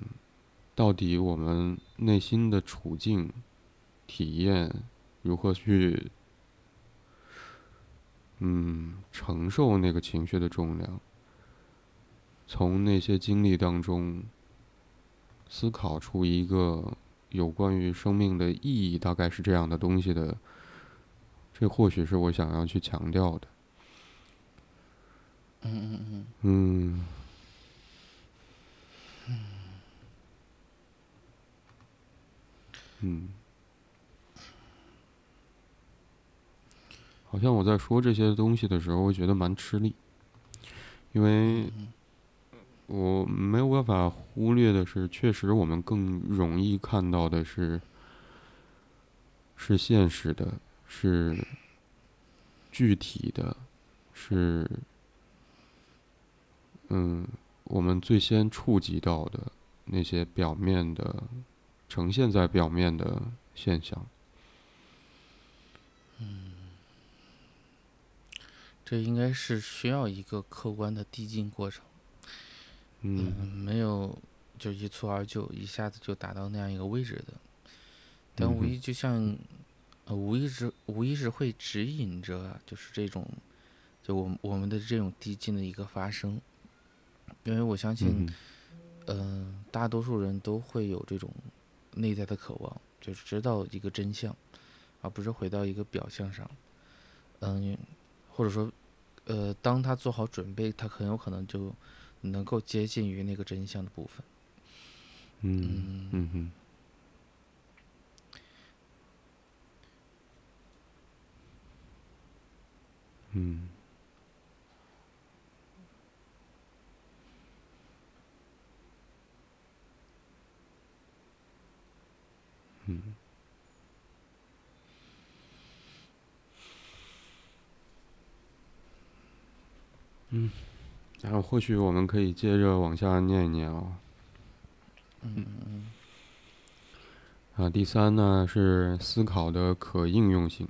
到底我们内心的处境、体验如何去？嗯，承受那个情绪的重量，从那些经历当中思考出一个有关于生命的意义，大概是这样的东西的。这或许是我想要去强调的。嗯嗯嗯。嗯。好像我在说这些东西的时候，会觉得蛮吃力，因为我没有办法忽略的是，确实我们更容易看到的是，是现实的，是具体的，是嗯，我们最先触及到的那些表面的、呈现在表面的现象。嗯。这应该是需要一个客观的递进过程，嗯，没有就一蹴而就，一下子就达到那样一个位置的，但无疑就像，呃，无意识无意识会指引着，就是这种，就我我们的这种递进的一个发生，因为我相信，嗯，大多数人都会有这种内在的渴望，就是知道一个真相，而不是回到一个表象上，嗯。或者说，呃，当他做好准备，他很有可能就能够接近于那个真相的部分。嗯嗯哼，嗯。嗯，嗯，然后或许我们可以接着往下念一念啊。嗯嗯啊，第三呢是思考的可应用性，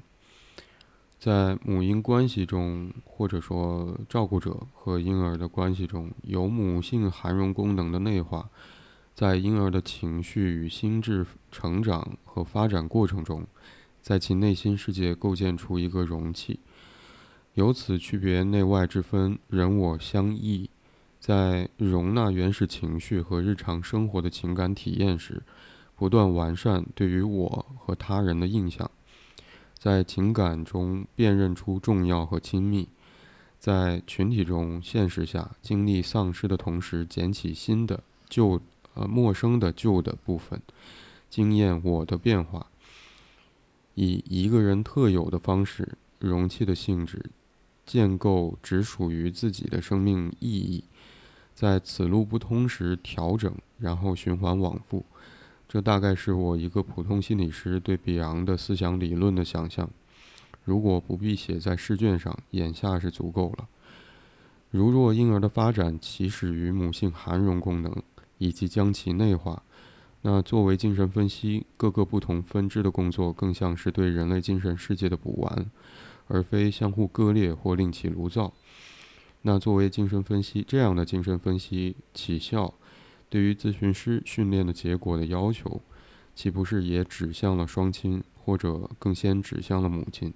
在母婴关系中，或者说照顾者和婴儿的关系中，有母性涵容功能的内化。在婴儿的情绪与心智成长和发展过程中，在其内心世界构建出一个容器，由此区别内外之分，人我相异。在容纳原始情绪和日常生活的情感体验时，不断完善对于我和他人的印象，在情感中辨认出重要和亲密，在群体中现实下经历丧失的同时，捡起新的旧。呃，陌生的旧的部分，经验我的变化，以一个人特有的方式，容器的性质，建构只属于自己的生命意义，在此路不通时调整，然后循环往复。这大概是我一个普通心理师对比昂的思想理论的想象。如果不必写在试卷上，眼下是足够了。如若婴儿的发展起始于母性含容功能。以及将其内化。那作为精神分析各个不同分支的工作，更像是对人类精神世界的补完，而非相互割裂或另起炉灶。那作为精神分析这样的精神分析起效，对于咨询师训练的结果的要求，岂不是也指向了双亲，或者更先指向了母亲？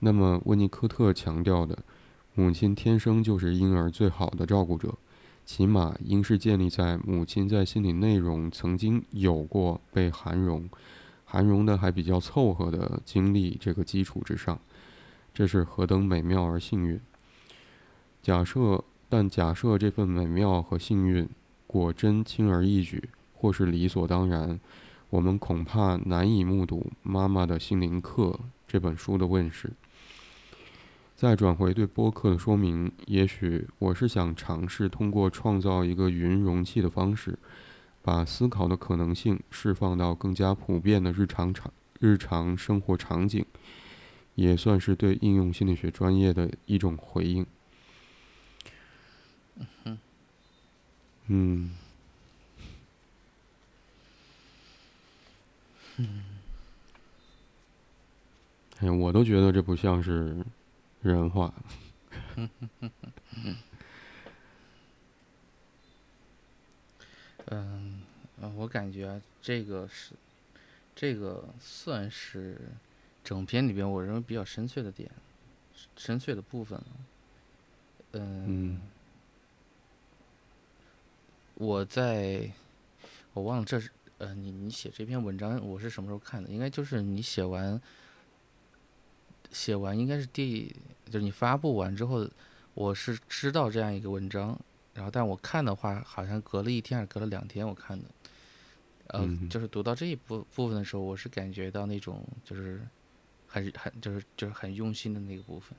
那么温尼科特强调的，母亲天生就是婴儿最好的照顾者。起码应是建立在母亲在心理内容曾经有过被含容、含容的还比较凑合的经历这个基础之上，这是何等美妙而幸运！假设，但假设这份美妙和幸运果真轻而易举，或是理所当然，我们恐怕难以目睹《妈妈的心灵课》这本书的问世。再转回对播客的说明，也许我是想尝试通过创造一个云容器的方式，把思考的可能性释放到更加普遍的日常场、日常生活场景，也算是对应用心理学专业的一种回应。嗯。嗯。哎，我都觉得这不像是。人话。嗯，我感觉这个是，这个算是整篇里边我认为比较深邃的点，深邃的部分了。嗯，我在，我忘了这是，呃，你你写这篇文章我是什么时候看的？应该就是你写完。写完应该是第，就是你发布完之后，我是知道这样一个文章，然后但我看的话，好像隔了一天还是隔了两天我看的，呃，就是读到这一部部分的时候，我是感觉到那种就是很很就是就是很用心的那个部分，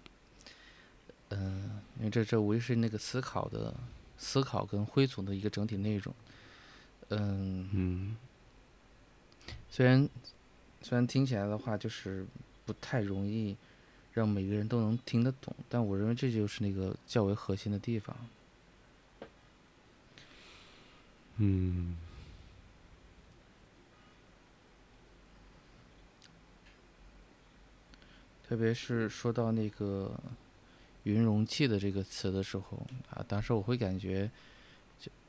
嗯，因为这这无疑是那个思考的思考跟汇总的一个整体内容，嗯，虽然虽然听起来的话就是不太容易。让每个人都能听得懂，但我认为这就是那个较为核心的地方。嗯。特别是说到那个“云容器”的这个词的时候啊，当时我会感觉，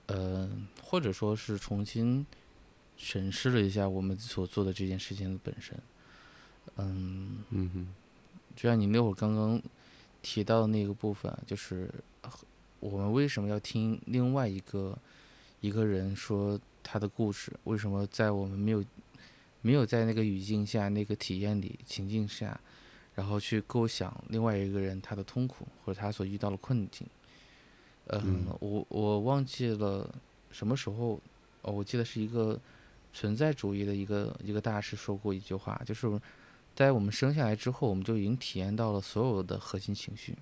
呃，或者说是重新审视了一下我们所做的这件事情的本身。嗯。嗯哼。就像你那会儿刚刚提到的那个部分，就是我们为什么要听另外一个一个人说他的故事？为什么在我们没有没有在那个语境下、那个体验里、情境下，然后去构想另外一个人他的痛苦或者他所遇到的困境。嗯，我我忘记了什么时候，哦，我记得是一个存在主义的一个一个大师说过一句话，就是在我们生下来之后，我们就已经体验到了所有的核心情绪。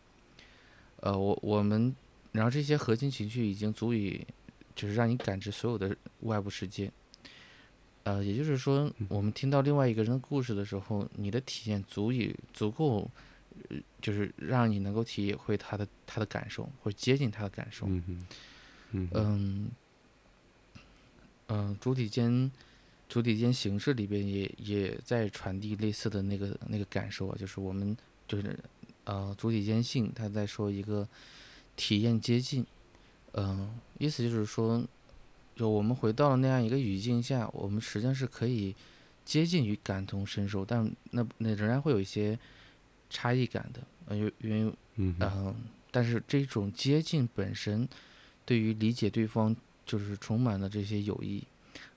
呃，我我们，然后这些核心情绪已经足以，就是让你感知所有的外部世界。呃，也就是说，我们听到另外一个人的故事的时候，你的体验足以足够，呃就是让你能够体会他的他的感受，或者接近他的感受。嗯嗯嗯，主体间，主体间形式里边也也在传递类似的那个那个感受啊，就是我们就是呃主体间性，他在说一个体验接近，嗯，意思就是说。就我们回到了那样一个语境下，我们实际上是可以接近于感同身受，但那那仍然会有一些差异感的，呃，因为嗯，但是这种接近本身对于理解对方就是充满了这些友谊，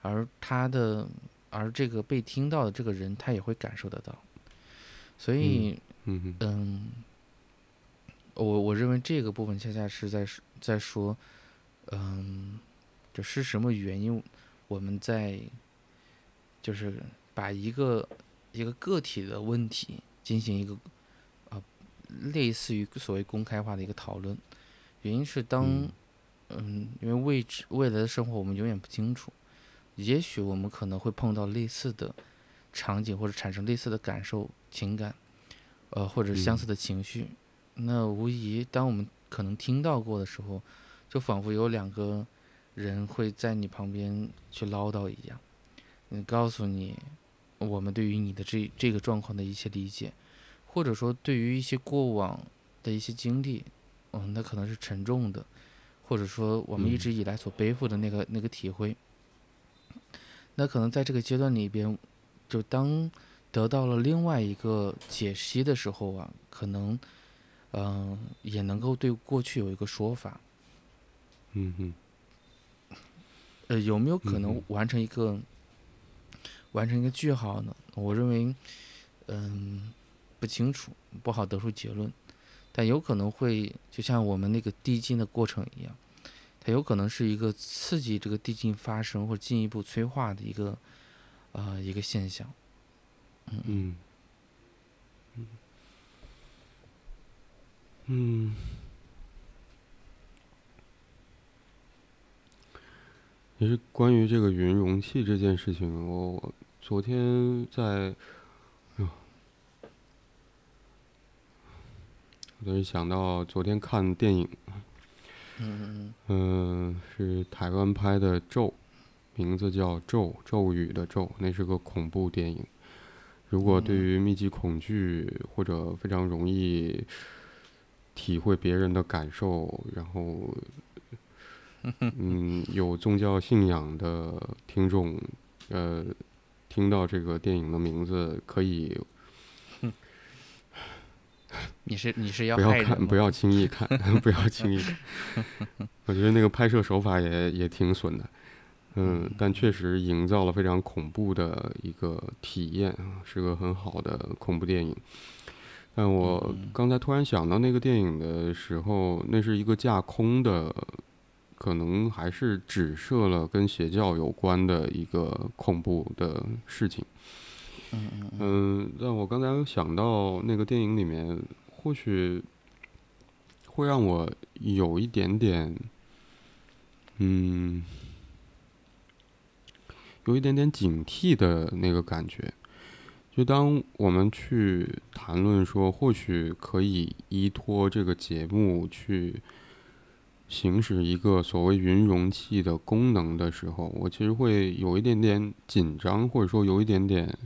而他的而这个被听到的这个人他也会感受得到，所以嗯，我我认为这个部分恰恰是在在说嗯。是什么原因？我们在就是把一个一个个体的问题进行一个啊，类似于所谓公开化的一个讨论。原因是当嗯，因为未知未来的生活我们永远不清楚，也许我们可能会碰到类似的场景，或者产生类似的感受、情感，呃，或者相似的情绪。那无疑，当我们可能听到过的时候，就仿佛有两个。人会在你旁边去唠叨一样，嗯，告诉你我们对于你的这这个状况的一些理解，或者说对于一些过往的一些经历，嗯，那可能是沉重的，或者说我们一直以来所背负的那个那个体会，那可能在这个阶段里边，就当得到了另外一个解析的时候啊，可能，嗯，也能够对过去有一个说法，嗯哼。呃，有没有可能完成一个完成一个句号呢？我认为，嗯，不清楚，不好得出结论。但有可能会，就像我们那个递进的过程一样，它有可能是一个刺激这个递进发生或进一步催化的一个呃一个现象。嗯嗯嗯嗯。其实关于这个云容器这件事情，我昨天在，我突然想到昨天看电影，嗯嗯是台湾拍的《咒》，名字叫《咒》，咒语的咒，那是个恐怖电影。如果对于密集恐惧或者非常容易体会别人的感受，然后。嗯，有宗教信仰的听众，呃，听到这个电影的名字可以，你是你是要不要看？不要轻易看，不要轻易看。我觉得那个拍摄手法也也挺损的，嗯，但确实营造了非常恐怖的一个体验，是个很好的恐怖电影。但我刚才突然想到那个电影的时候，那是一个架空的。可能还是只设了跟邪教有关的一个恐怖的事情。嗯嗯嗯。但我刚才有想到那个电影里面，或许会让我有一点点，嗯，有一点点警惕的那个感觉。就当我们去谈论说，或许可以依托这个节目去。行使一个所谓云容器的功能的时候，我其实会有一点点紧张，或者说有一点点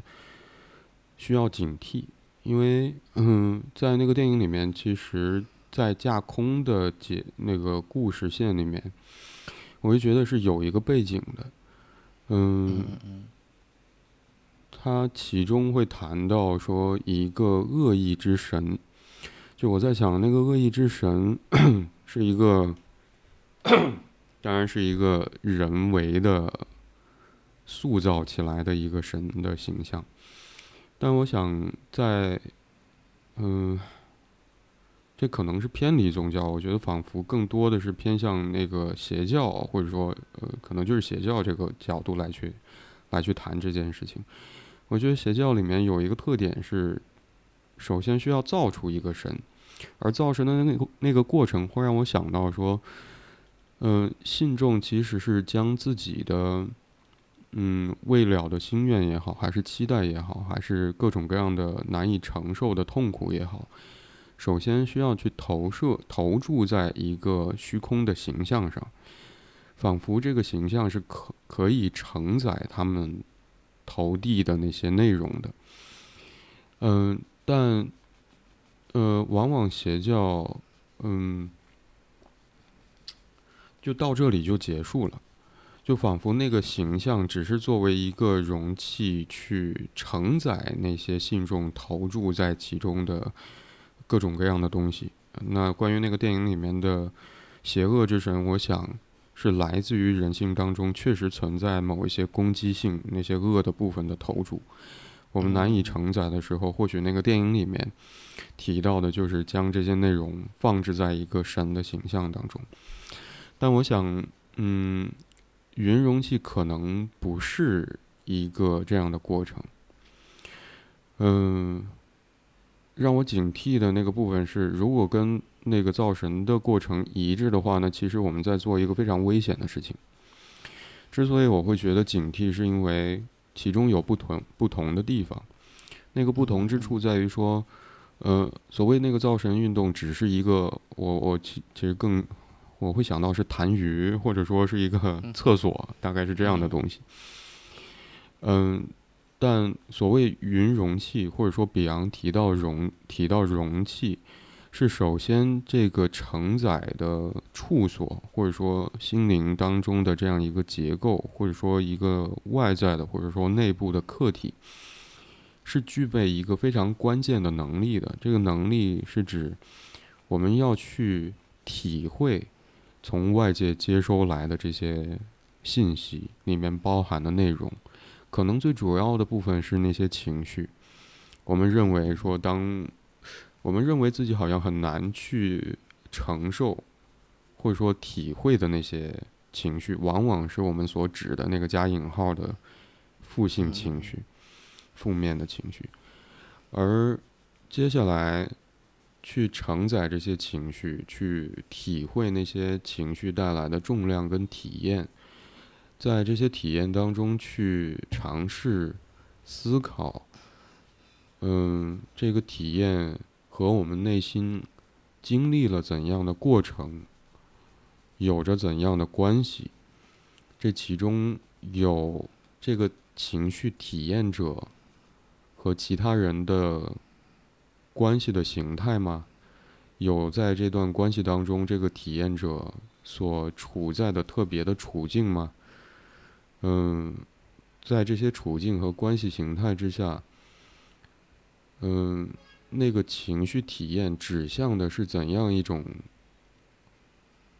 需要警惕，因为嗯，在那个电影里面，其实，在架空的解那个故事线里面，我就觉得是有一个背景的，嗯，他其中会谈到说一个恶意之神，就我在想那个恶意之神 是一个。当然是一个人为的塑造起来的一个神的形象，但我想在嗯，这可能是偏离宗教。我觉得仿佛更多的是偏向那个邪教，或者说，呃，可能就是邪教这个角度来去来去谈这件事情。我觉得邪教里面有一个特点是，首先需要造出一个神，而造神的那个那个过程会让我想到说，嗯，信众其实是将自己的。嗯，未了的心愿也好，还是期待也好，还是各种各样的难以承受的痛苦也好，首先需要去投射、投注在一个虚空的形象上，仿佛这个形象是可可以承载他们投递的那些内容的。嗯，但呃，往往邪教，嗯，就到这里就结束了。就仿佛那个形象只是作为一个容器去承载那些信众投注在其中的各种各样的东西。那关于那个电影里面的邪恶之神，我想是来自于人性当中确实存在某一些攻击性、那些恶的部分的投注。我们难以承载的时候，或许那个电影里面提到的就是将这些内容放置在一个神的形象当中。但我想，嗯。云容器可能不是一个这样的过程。嗯，让我警惕的那个部分是，如果跟那个造神的过程一致的话呢，其实我们在做一个非常危险的事情。之所以我会觉得警惕，是因为其中有不同不同的地方。那个不同之处在于说，呃，所谓那个造神运动，只是一个我我其其实更。我会想到是痰盂，或者说是一个厕所，大概是这样的东西。嗯，但所谓云容器，或者说比昂提到容提到容器，是首先这个承载的处所，或者说心灵当中的这样一个结构，或者说一个外在的，或者说内部的客体，是具备一个非常关键的能力的。这个能力是指我们要去体会。从外界接收来的这些信息里面包含的内容，可能最主要的部分是那些情绪。我们认为说，当我们认为自己好像很难去承受，或者说体会的那些情绪，往往是我们所指的那个加引号的负性情绪、负面的情绪。而接下来。去承载这些情绪，去体会那些情绪带来的重量跟体验，在这些体验当中去尝试思考，嗯，这个体验和我们内心经历了怎样的过程，有着怎样的关系？这其中有这个情绪体验者和其他人的。关系的形态吗？有在这段关系当中，这个体验者所处在的特别的处境吗？嗯，在这些处境和关系形态之下，嗯，那个情绪体验指向的是怎样一种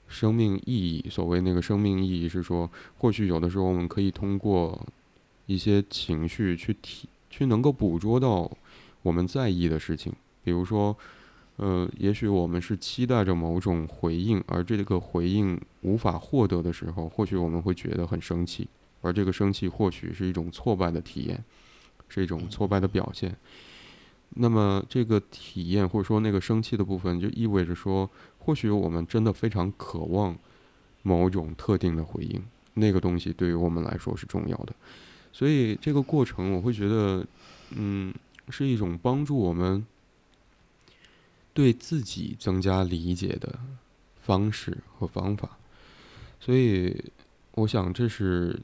生命意义？所谓那个生命意义，是说，或许有的时候我们可以通过一些情绪去体，去能够捕捉到我们在意的事情。比如说，呃，也许我们是期待着某种回应，而这个回应无法获得的时候，或许我们会觉得很生气，而这个生气或许是一种挫败的体验，是一种挫败的表现。那么，这个体验或者说那个生气的部分，就意味着说，或许我们真的非常渴望某种特定的回应，那个东西对于我们来说是重要的。所以，这个过程我会觉得，嗯，是一种帮助我们。对自己增加理解的方式和方法，所以我想这是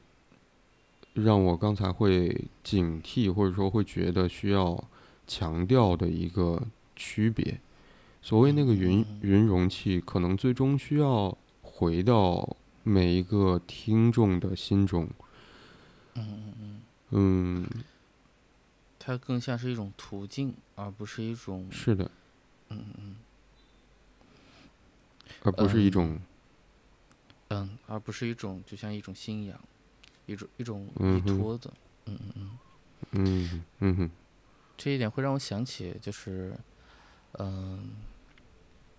让我刚才会警惕或者说会觉得需要强调的一个区别。所谓那个云云容器，可能最终需要回到每一个听众的心中。嗯嗯嗯。嗯。它更像是一种途径，而不是一种。是的。嗯嗯，而不是一种，嗯，而不是一种，就像一种信仰，一种一种依托的，嗯嗯嗯，嗯嗯哼，这一点会让我想起，就是，嗯，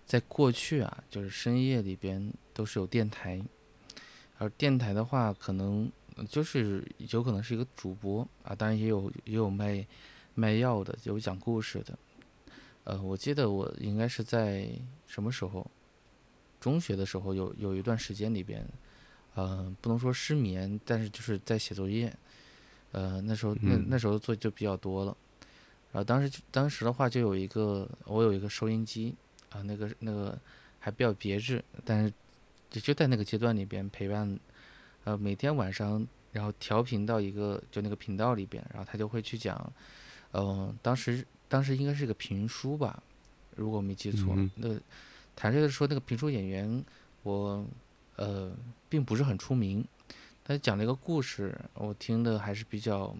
在过去啊，就是深夜里边都是有电台，而电台的话，可能就是有可能是一个主播啊，当然也有也有卖卖药的，有讲故事的。呃，我记得我应该是在什么时候？中学的时候有有一段时间里边，呃，不能说失眠，但是就是在写作业。呃，那时候那那时候作业就比较多了。然后当时当时的话就有一个我有一个收音机啊，那个那个还比较别致，但是就就在那个阶段里边陪伴，呃，每天晚上然后调频到一个就那个频道里边，然后他就会去讲，嗯，当时当时应该是个评书吧，如果我没记错，那。坦率的说，那个评书演员，我呃并不是很出名，他讲了一个故事，我听的还是比较，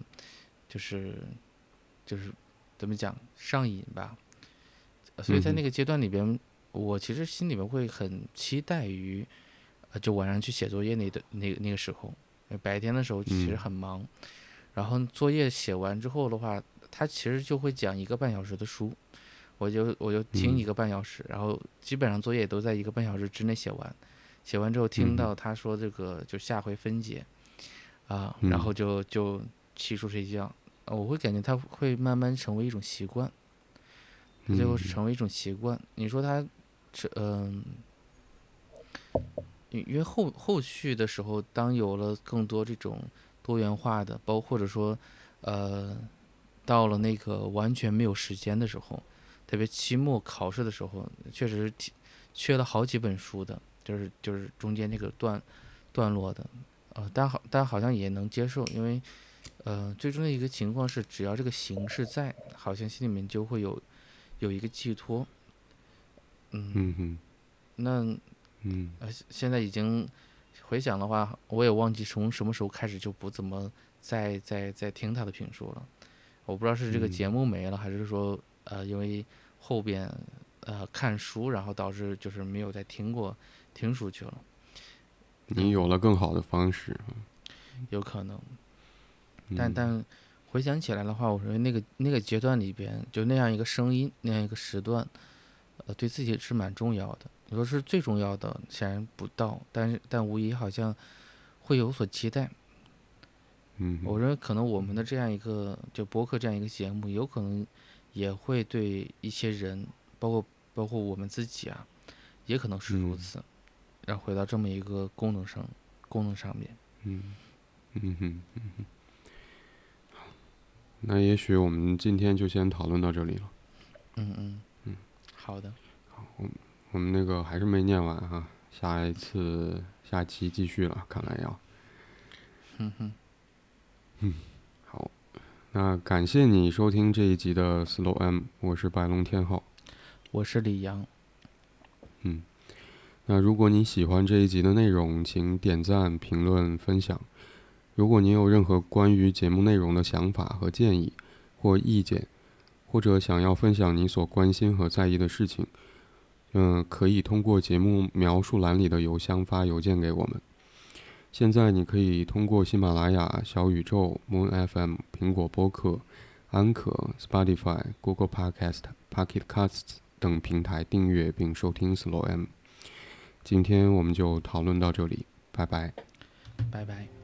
就是就是怎么讲上瘾吧。所以在那个阶段里边，我其实心里面会很期待于，呃，就晚上去写作业那的那那个时候，白天的时候其实很忙，然后作业写完之后的话，他其实就会讲一个半小时的书。我就我就听一个半小时，然后基本上作业都在一个半小时之内写完，写完之后听到他说这个就下回分解，啊，然后就就洗漱睡觉，我会感觉他会慢慢成为一种习惯，最后是成为一种习惯。你说他这嗯，因为后后续的时候，当有了更多这种多元化的，包或者说呃，到了那个完全没有时间的时候。特别期末考试的时候，确实缺了好几本书的，就是就是中间那个段段落的，呃，但好但好像也能接受，因为呃，最终的一个情况是，只要这个形式在，好像心里面就会有有一个寄托。嗯嗯那嗯呃，现在已经回想的话，我也忘记从什么时候开始就不怎么再再再听他的评书了。我不知道是这个节目没了，还是说呃，因为。后边，呃，看书，然后导致就是没有再听过听书去了。你有了更好的方式，有可能。但但回想起来的话，我认为那个那个阶段里边，就那样一个声音，那样一个时段，呃，对自己是蛮重要的。你说是最重要的，显然不到，但是但无疑好像会有所期待。嗯，我认为可能我们的这样一个就博客这样一个节目，有可能。也会对一些人，包括包括我们自己啊，也可能是如此。然后回到这么一个功能上，功能上面。嗯，嗯哼，嗯哼。那也许我们今天就先讨论到这里了。嗯嗯嗯，好的。好，我我们那个还是没念完哈，下一次下期继续了，看来要。嗯哼。嗯。好那感谢你收听这一集的 Slow M，我是白龙天浩，我是李阳。嗯，那如果你喜欢这一集的内容，请点赞、评论、分享。如果你有任何关于节目内容的想法和建议或意见，或者想要分享你所关心和在意的事情，嗯，可以通过节目描述栏里的邮箱发邮件给我们。现在你可以通过喜马拉雅、小宇宙、Moon FM、苹果播客、安可、Spotify、Google Podcast、Pocket Casts 等平台订阅并收听 Slow M。今天我们就讨论到这里，拜拜。拜拜。